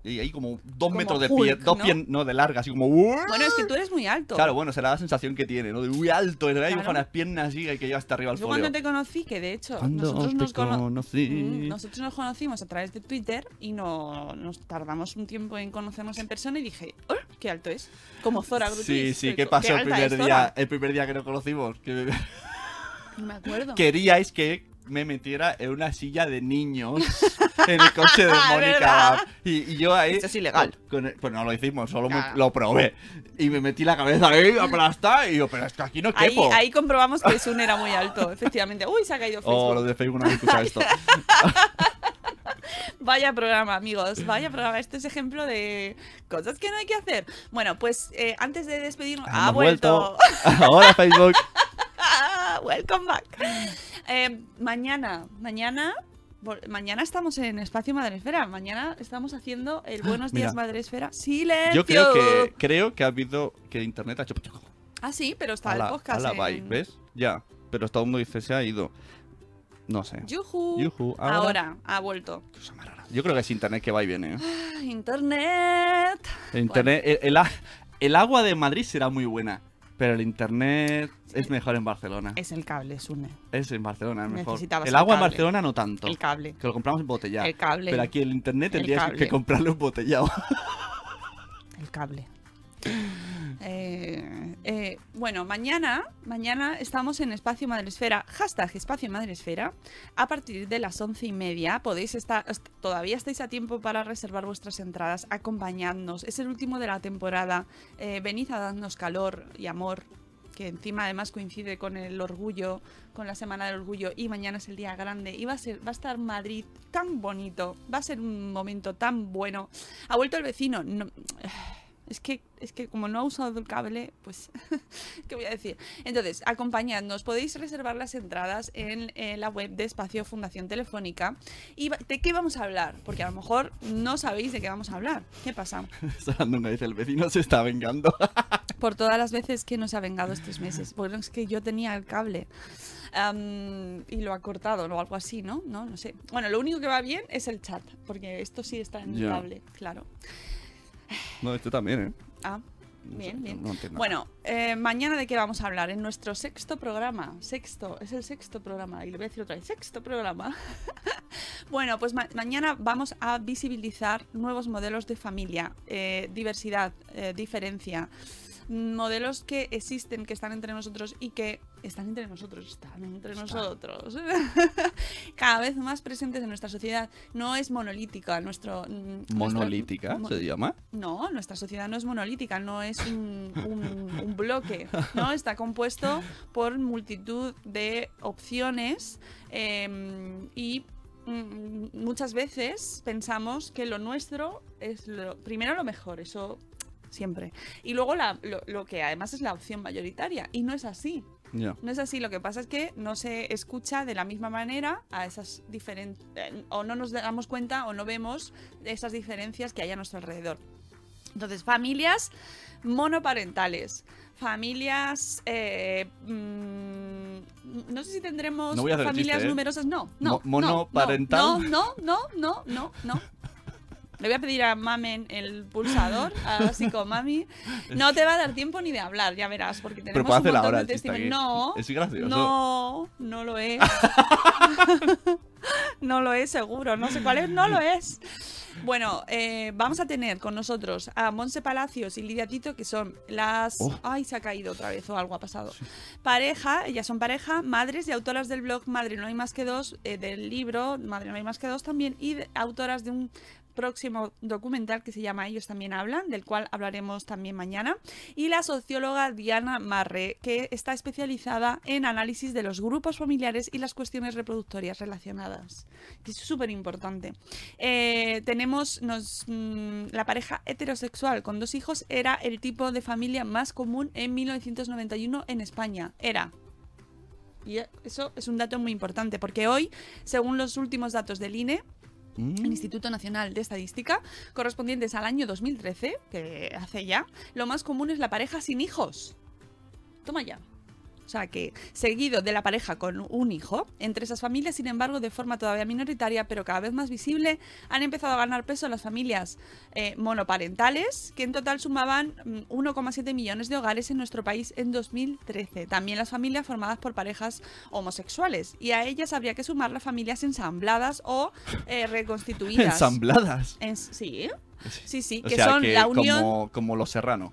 Speaker 5: Y ahí como dos
Speaker 6: Como
Speaker 5: metros de
Speaker 6: Hulk,
Speaker 5: pie, dos
Speaker 6: ¿no?
Speaker 5: pies, no, de larga, así como...
Speaker 6: Bueno, es que tú eres muy alto.
Speaker 5: Claro, bueno, será la sensación que tiene, ¿no? De muy alto, realidad
Speaker 6: Claro.
Speaker 5: unas piernas así que lleva hasta arriba al
Speaker 6: Yo
Speaker 5: folio.
Speaker 6: cuando te conocí, que de hecho nosotros
Speaker 5: te
Speaker 6: nos, cono-
Speaker 5: conocí.
Speaker 6: Mm, nosotros nos conocimos a través de Twitter y no nos tardamos un tiempo en conocernos en persona y dije, "Oh, qué alto es! Como Zora Grutis.
Speaker 5: Sí, sí, ¿qué pasó el
Speaker 6: alta es
Speaker 5: primer
Speaker 6: Zora?
Speaker 5: día? El primer día que nos conocimos. Que
Speaker 6: me acuerdo. *laughs*
Speaker 5: queríais que me metiera en una silla de niños en el coche de *laughs* Mónica.
Speaker 6: ¿Verdad?
Speaker 5: Y, y yo ahí.
Speaker 6: Eso es ilegal.
Speaker 5: con el- pues no lo hicimos, solo me-
Speaker 6: Claro.
Speaker 5: lo probé. Y me metí la cabeza ahí, aplastada. Y yo, pero es que aquí no quepo.
Speaker 6: ahí comprobamos que Sun era muy alto, efectivamente. Uy, se ha caído Facebook.
Speaker 5: Oh, los de Facebook no han escuchado esto. *laughs*
Speaker 6: Vaya programa, amigos. Vaya programa. Este es ejemplo de cosas que no hay que hacer. Bueno, pues eh, antes de despedirnos. ha vuelto. *laughs*
Speaker 5: Hola, Facebook.
Speaker 6: Ah, *laughs* Welcome back. Eh, mañana, mañana, mañana estamos en Espacio Madresfera. Mañana estamos haciendo el Buenos
Speaker 5: Mira.
Speaker 6: Días Madresfera. Silencio.
Speaker 5: Yo creo que creo que ha habido que internet ha hecho
Speaker 6: Ah, sí, pero está
Speaker 5: ala,
Speaker 6: el podcast.
Speaker 5: ala,
Speaker 6: en-
Speaker 5: bye, ¿ves? Ya, pero todo el mundo dice se ha ido. No sé.
Speaker 6: Yujú.
Speaker 5: Yujú, ahora-
Speaker 6: Ahora ha vuelto.
Speaker 5: Yo creo que es internet que va y viene. ¿eh?
Speaker 6: Ah, Internet.
Speaker 5: Internet, el, el a- el agua de Madrid será muy buena, pero el internet es mejor en Barcelona.
Speaker 6: Es el cable, Sune.
Speaker 5: Es en Barcelona, es mejor.
Speaker 6: Necesitabas
Speaker 5: El
Speaker 6: el
Speaker 5: agua en
Speaker 6: cable.
Speaker 5: Barcelona no tanto.
Speaker 6: El cable.
Speaker 5: Que lo compramos embotellado.
Speaker 6: El cable.
Speaker 5: Pero aquí el internet
Speaker 6: El
Speaker 5: tendrías
Speaker 6: cable.
Speaker 5: que comprarlo embotellado. *laughs*
Speaker 6: El cable. *coughs* Eh, eh, bueno, mañana, mañana estamos en Espacio Madresfera, hashtag Espacio Madresfera. A partir de las once y media podéis estar, est- todavía estáis a tiempo para reservar vuestras entradas, acompañadnos. Es el último de la temporada. Eh, venid a darnos calor y amor, que encima además coincide con el orgullo, con la Semana del Orgullo y mañana es el día grande. Y va a ser, va a estar Madrid tan bonito, va a ser un momento tan bueno. Ha vuelto el vecino. No, es que, es que como no ha usado el cable, pues, *laughs* ¿qué voy a decir? Entonces, acompañadnos, podéis reservar las entradas en, eh, la web de Espacio Fundación Telefónica. ¿Y de qué vamos a hablar? Porque a lo mejor no sabéis de qué vamos a hablar. ¿Qué pasa? *laughs*
Speaker 5: Sandunga dice, el vecino se está vengando. *laughs*
Speaker 6: Por todas las veces que nos ha vengado estos meses. Bueno, es que yo tenía el cable. am, y lo ha cortado o algo así, ¿no? No, no sé. Bueno, lo único que va bien es el chat, porque esto sí está en el
Speaker 5: Ya.
Speaker 6: cable, claro.
Speaker 5: No, este también, ¿eh?
Speaker 6: Ah,
Speaker 5: No
Speaker 6: Bien,
Speaker 5: sé,
Speaker 6: bien.
Speaker 5: no
Speaker 6: Bueno, eh, mañana de qué vamos a hablar? En nuestro sexto programa. Sexto, es el sexto programa. Y le voy a decir otra vez, sexto programa. *laughs* bueno, pues ma- mañana vamos a visibilizar nuevos modelos de familia, eh, diversidad, eh, diferencia. Modelos que existen, que están entre nosotros y que están entre nosotros, están entre nosotros. *laughs* Cada vez más presentes en nuestra sociedad. No es monolítica. Nuestro, mm, nuestra-
Speaker 5: Monolítica,
Speaker 6: mo-
Speaker 5: se llama.
Speaker 6: no, nuestra sociedad no es monolítica, no es un, un- un bloque, ¿no? Está compuesto por multitud de opciones eh, y mm, muchas veces pensamos que lo nuestro es lo, primero lo mejor, eso siempre. Y luego la- lo, lo que además es la opción mayoritaria, y no es así.
Speaker 5: Ya.
Speaker 6: No es así, lo que pasa es que no se escucha de la misma manera a esas diferentes... o no nos damos cuenta o no vemos esas diferencias que hay a nuestro alrededor. Entonces, familias monoparentales, familias... eh, mm, no sé si tendremos
Speaker 5: No
Speaker 6: familias
Speaker 5: chiste, ¿eh?
Speaker 6: numerosas. No, no.
Speaker 5: Mo-
Speaker 6: no,
Speaker 5: monoparental.
Speaker 6: No, no, no, no, no, no. Le voy a pedir a Mamen el pulsador, a Psicomami. *laughs* No te va a dar tiempo ni de hablar, ya verás, porque tenemos
Speaker 5: puedo
Speaker 6: un
Speaker 5: hacer
Speaker 6: montón
Speaker 5: ahora
Speaker 6: de testimonios. No,
Speaker 5: Es gracioso.
Speaker 6: no, no lo es. *laughs* no lo es seguro, no sé cuál es, no lo es. Bueno, eh, vamos a tener con nosotros a Monse Palacios y Lidia Tito, que son las...
Speaker 5: Oh.
Speaker 6: Ay, se ha caído otra vez o algo ha pasado. Pareja, ellas son pareja, madres y autoras del blog Madre no hay más que dos, eh, del libro Madre no hay más que dos también, y de- autoras de un próximo documental que se llama Ellos también hablan, del cual hablaremos también mañana, y la socióloga Diana Marre, que está especializada en análisis de los grupos familiares y las cuestiones reproductorias relacionadas, que es súper importante. Eh, tenemos nos, mm, la pareja heterosexual con dos hijos, era el tipo de familia más común en 1991 en España. Era. Y eso es un dato muy importante, porque hoy, según los últimos datos del INE,
Speaker 5: Mm.
Speaker 6: el Instituto Nacional de Estadística, correspondientes al año 2013, que hace ya, lo más común es la pareja sin hijos. Toma ya. O sea que, seguido de la pareja con un hijo, entre esas familias, sin embargo, de forma todavía minoritaria, pero cada vez más visible, han empezado a ganar peso las familias eh, monoparentales, que en total sumaban mm, 1,7 millones de hogares en nuestro país en 2013. También las familias formadas por parejas homosexuales. Y a ellas habría que sumar las familias ensambladas o eh, reconstituidas. *laughs*
Speaker 5: Ensambladas.
Speaker 6: En- sí, sí, sí,
Speaker 5: O
Speaker 6: que
Speaker 5: sea,
Speaker 6: son
Speaker 5: que
Speaker 6: la unión.
Speaker 5: como, como los serranos.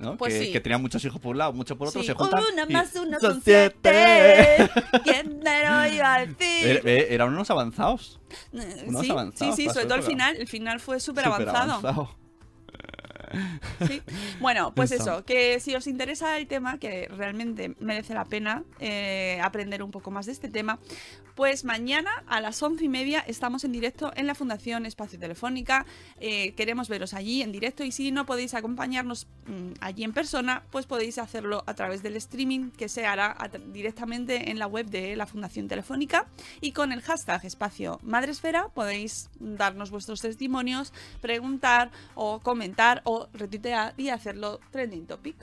Speaker 5: ¿No?
Speaker 6: Pues
Speaker 5: que,
Speaker 6: sí.
Speaker 5: que tenían muchos hijos por un lado, muchos por otro,
Speaker 6: Sí.
Speaker 5: se juntan.
Speaker 6: Una
Speaker 5: y
Speaker 6: más una
Speaker 5: son
Speaker 6: siete. ¿Quién iba a
Speaker 5: Era-
Speaker 6: decir?
Speaker 5: eh, eran unos avanzados.
Speaker 6: Eh,
Speaker 5: unos
Speaker 6: sí, sí,
Speaker 5: avanzados
Speaker 6: sí,
Speaker 5: para
Speaker 6: sobre todo el final. El final fue Súper avanzado.
Speaker 5: avanzado.
Speaker 6: Sí. Bueno, pues eso, que si os interesa el tema, que realmente merece la pena eh, aprender un poco más de este tema, pues mañana a las once y media estamos en directo en la Fundación Espacio Telefónica. Eh, queremos veros allí en directo y si no podéis acompañarnos mm, allí en persona, pues podéis hacerlo a través del streaming que se hará directamente en la web de la Fundación Telefónica y con el hashtag Espacio Madresfera podéis darnos vuestros testimonios, preguntar o comentar o retuitear y hacerlo trending topic.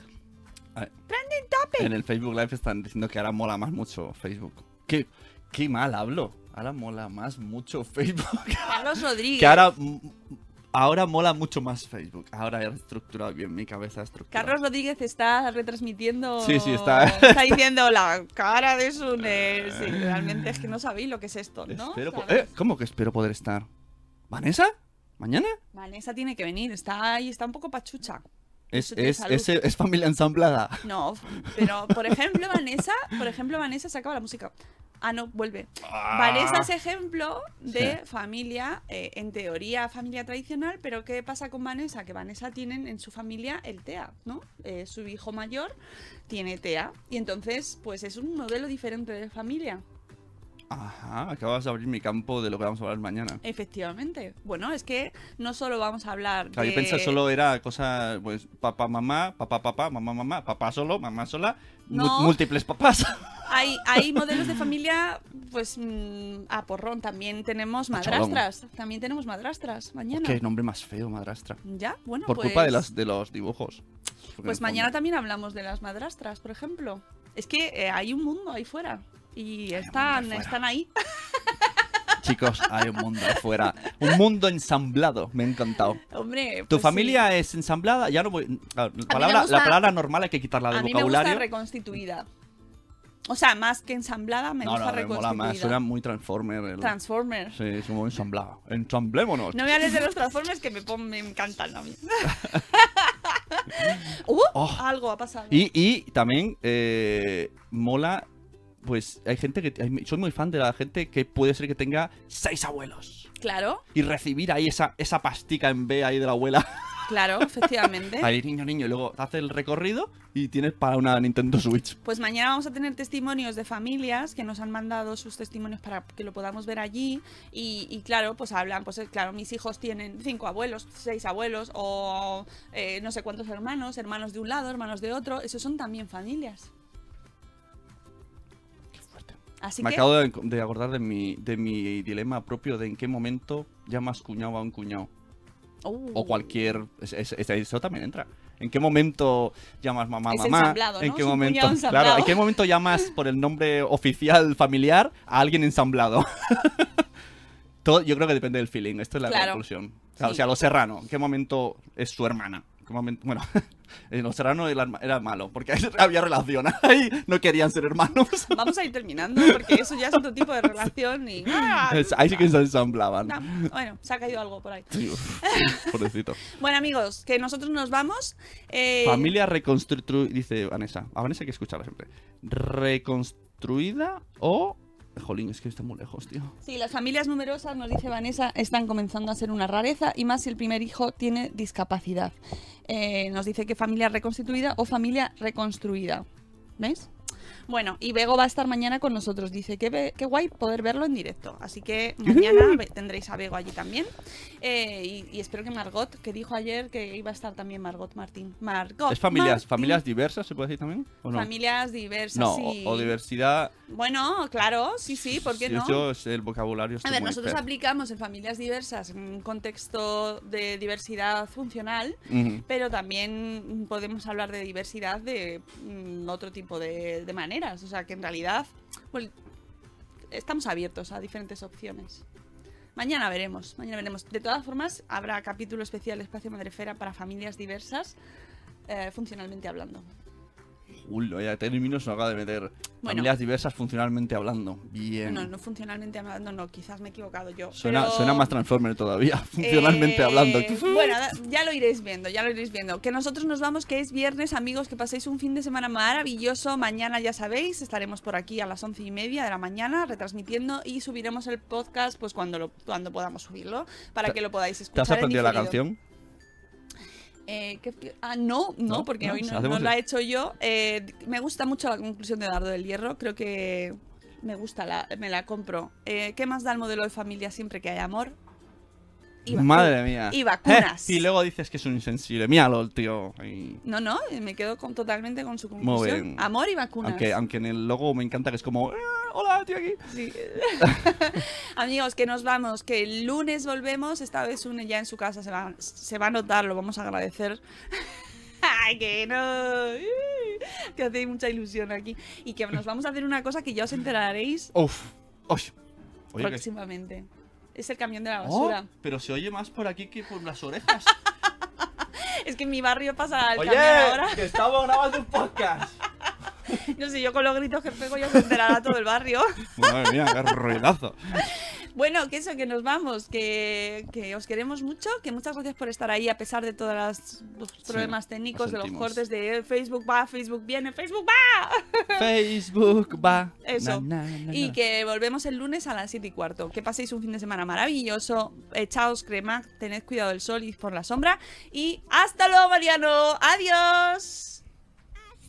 Speaker 5: A ver,
Speaker 6: Trending topic.
Speaker 5: En el Facebook Live están diciendo que ahora mola más mucho Facebook. Qué, qué mal hablo. Ahora mola más mucho Facebook. *laughs*
Speaker 6: Carlos Rodríguez.
Speaker 5: que ahora, ahora mola mucho más Facebook. Ahora he reestructurado bien mi cabeza. estructurada.
Speaker 6: Carlos Rodríguez está retransmitiendo.
Speaker 5: Sí, sí, está-
Speaker 6: Está diciendo la cara de Sune. *laughs* Sí, realmente es que no sabéis lo que es esto, ¿no?
Speaker 5: Espero eh, ¿Cómo que espero poder estar? ¿Vanessa? ¿Mañana?
Speaker 6: Vanessa tiene que venir, está ahí, está un poco pachucha.
Speaker 5: Es, es, es, es familia ensamblada.
Speaker 6: No, pero por ejemplo, Vanessa, por ejemplo, Vanessa se acaba la música. Ah, no, vuelve. Vanessa es ejemplo de
Speaker 5: Sí.
Speaker 6: familia, eh, en teoría familia tradicional, pero ¿qué pasa con Vanessa? Que Vanessa tienen en su familia el TEA, ¿no? Eh, su hijo mayor tiene TEA y entonces, pues es un modelo diferente de familia.
Speaker 5: Ajá, acabas de abrir mi campo de lo que vamos a hablar mañana.
Speaker 6: Efectivamente. Bueno, es que no solo vamos a hablar
Speaker 5: Claro,
Speaker 6: de...
Speaker 5: yo pensé solo era cosa, pues, papá, mamá, papá, papá, mamá, mamá, papá solo, mamá sola,
Speaker 6: No.
Speaker 5: múltiples papás.
Speaker 6: Hay, hay *laughs* modelos de familia, pues mm, a porrón. También tenemos madrastras. También tenemos madrastras mañana.
Speaker 5: Qué nombre más feo, madrastra.
Speaker 6: Ya, bueno,
Speaker 5: Por
Speaker 6: pues,
Speaker 5: culpa de los, de los dibujos.
Speaker 6: Pues mañana también hablamos de las madrastras, por ejemplo. Es que eh, hay un mundo ahí fuera. Y están, están ahí. *laughs*
Speaker 5: chicos, hay un mundo afuera. Un mundo ensamblado, me ha encantado.
Speaker 6: Hombre,
Speaker 5: ¿Tu
Speaker 6: pues
Speaker 5: familia
Speaker 6: sí.
Speaker 5: es ensamblada? Ya no voy. claro, la, palabra,
Speaker 6: gusta-
Speaker 5: la palabra normal hay que quitarla del
Speaker 6: A mí me gusta
Speaker 5: vocabulario.
Speaker 6: reconstituida. O sea, más que ensamblada, me
Speaker 5: no,
Speaker 6: gusta
Speaker 5: no, me mola
Speaker 6: reconstituida.
Speaker 5: más. Suena muy Transformer. el-
Speaker 6: Transformers.
Speaker 5: Sí, es como ensamblado. Ensamblémonos.
Speaker 6: No me hables de los Transformers que me, pon- me encantan a *laughs* mí. *laughs* ¡Uh!
Speaker 5: Oh.
Speaker 6: Algo ha pasado.
Speaker 5: Y, y también eh, mola, pues hay gente que... hay- soy muy fan de la gente que puede ser que tenga seis abuelos.
Speaker 6: Claro,
Speaker 5: Y recibir ahí esa, esa pastica en B ahí de la abuela. *laughs*
Speaker 6: claro, efectivamente.
Speaker 5: Ahí, niño, niño. Y luego hace el recorrido y tienes para una Nintendo Switch.
Speaker 6: Pues mañana vamos a tener testimonios de familias que nos han mandado sus testimonios para que lo podamos ver allí. Y, y claro, pues hablan, pues claro, mis hijos tienen cinco abuelos, seis abuelos, o eh, no sé cuántos hermanos, hermanos de un lado, hermanos de otro. Esos son también familias. Así
Speaker 5: Me
Speaker 6: que,
Speaker 5: acabo de, de acordar de mi, de mi dilema propio de en qué momento llamas cuñado a un cuñado. O cualquier... es- es- es- eso también entra. ¿En qué momento llamas mamá
Speaker 6: Es
Speaker 5: mamá? ¿En qué
Speaker 6: Es
Speaker 5: momento? Claro, ¿en qué momento llamas por el nombre oficial familiar a alguien ensamblado? *laughs* Todo, yo creo que depende del feeling. Esto es la
Speaker 6: Claro.
Speaker 5: conclusión. O sea,
Speaker 6: Sí.
Speaker 5: o sea, los serrano, ¿en qué momento es su hermana? *laughs* ¿En qué momento- Bueno, en los serrano era, malo, porque *laughs* había relación. Ahí no querían ser hermanos. *laughs*
Speaker 6: vamos a ir terminando porque eso ya es otro tipo de relación y... ¡ah!
Speaker 5: Ahí sí que se ensamblaban.
Speaker 6: No, bueno, se ha caído algo por ahí.
Speaker 5: Sí, pobrecito.
Speaker 6: Bueno, amigos, que nosotros nos vamos. eh,
Speaker 5: Familia reconstruida, dice Vanessa. A Vanessa hay que escucharla siempre. ¿Reconstruida o...? Jolín, es que está muy lejos, tío.
Speaker 6: Sí, las familias numerosas, nos dice Vanessa, están comenzando a ser una rareza y más si el primer hijo tiene discapacidad. Eh, nos dice que familia reconstituida o familia reconstruida. ¿Veis? Bueno, y Bego va a estar mañana con nosotros. Dice que qué guay poder verlo en directo. Así que *laughs* mañana tendréis a Bego allí también. Eh, y, y espero que Margot, que dijo ayer que iba a estar también Margot Martín. Margot.
Speaker 5: ¿Es familias,
Speaker 6: Martín.
Speaker 5: familias diversas, se puede decir también? ¿O no?
Speaker 6: Familias diversas,
Speaker 5: no,
Speaker 6: sí.
Speaker 5: o, o diversidad.
Speaker 6: Bueno, claro, sí, sí, ¿por qué
Speaker 5: Sí,
Speaker 6: no?
Speaker 5: Yo el vocabulario.
Speaker 6: A ver, nosotros
Speaker 5: per-
Speaker 6: aplicamos en familias diversas en un contexto de diversidad funcional, pero también podemos hablar de diversidad de mm, otro tipo de, de maneras. O sea, que en realidad pues, estamos abiertos a diferentes opciones. Mañana veremos, mañana veremos. De todas formas, habrá capítulo especial Espacio Madrefera para familias diversas, eh, funcionalmente hablando.
Speaker 5: Uy, ya términos se acaba de meter.
Speaker 6: Bueno.
Speaker 5: Familias diversas funcionalmente hablando. Bien.
Speaker 6: No, no funcionalmente hablando, no, quizás me he equivocado yo.
Speaker 5: Suena,
Speaker 6: pero-
Speaker 5: suena más Transformer todavía, *laughs* funcionalmente
Speaker 6: Eh,
Speaker 5: hablando. *laughs*
Speaker 6: Bueno, ya lo iréis viendo, ya lo iréis viendo. Que nosotros nos vamos, que es viernes, amigos, que paséis un fin de semana maravilloso. Mañana, ya sabéis, estaremos por aquí a las once y media de la mañana retransmitiendo y subiremos el podcast pues cuando, lo, cuando podamos subirlo, para
Speaker 5: ¿Te-
Speaker 6: que lo podáis
Speaker 5: ¿Te
Speaker 6: escuchar.
Speaker 5: has
Speaker 6: en
Speaker 5: aprendido la canción?
Speaker 6: Eh, ¿qué- ah, no, no,
Speaker 5: ¿No?
Speaker 6: porque
Speaker 5: No,
Speaker 6: hoy
Speaker 5: pues
Speaker 6: no, lo he hecho yo. Eh, me gusta mucho la conclusión de Dardo del Hierro, creo que me gusta, la, me la compro. Eh, ¿Qué más da el modelo de familia siempre que hay amor? Y
Speaker 5: Madre mía.
Speaker 6: Y vacunas. *laughs*
Speaker 5: Y luego dices que es un insensible. Míralo, el tío.
Speaker 6: No, no, eh, me quedo con, totalmente con su conclusión. Amor y vacunas.
Speaker 5: Aunque, aunque en el logo me encanta que es como... "Eh, hola, estoy aquí.
Speaker 6: Sí. *laughs* Amigos, que nos vamos, que el lunes volvemos. Esta vez une ya en su casa, se va, se va a notar, lo vamos a agradecer. *laughs* Ay, que no. *laughs* Que hace mucha ilusión aquí. Y que nos vamos a hacer una cosa que ya os enteraréis
Speaker 5: Uf. Oye, que-
Speaker 6: próximamente. Es el camión de la
Speaker 5: Oh,
Speaker 6: basura.
Speaker 5: pero se oye más por aquí que por las orejas.
Speaker 6: Es que en mi barrio pasa el
Speaker 5: Oye,
Speaker 6: camión ahora.
Speaker 5: que estamos grabando un podcast. *laughs*
Speaker 6: No sé, yo con los gritos que pego ya se enterará todo el barrio. *laughs*
Speaker 5: Madre mía, qué ruidazo.
Speaker 6: Bueno, que eso, que nos vamos, que, que os queremos mucho, que muchas gracias por estar ahí a pesar de todos los problemas técnicos,
Speaker 5: lo
Speaker 6: de los cortes de Facebook va, Facebook viene, Facebook va. *laughs*
Speaker 5: Facebook va.
Speaker 6: Eso.
Speaker 5: Na, na, na,
Speaker 6: Y que volvemos el lunes a las 7 y cuarto. Que paséis un fin de semana maravilloso. Echaos crema, tened cuidado del sol y por la sombra. Y hasta luego, Mariano. Adiós.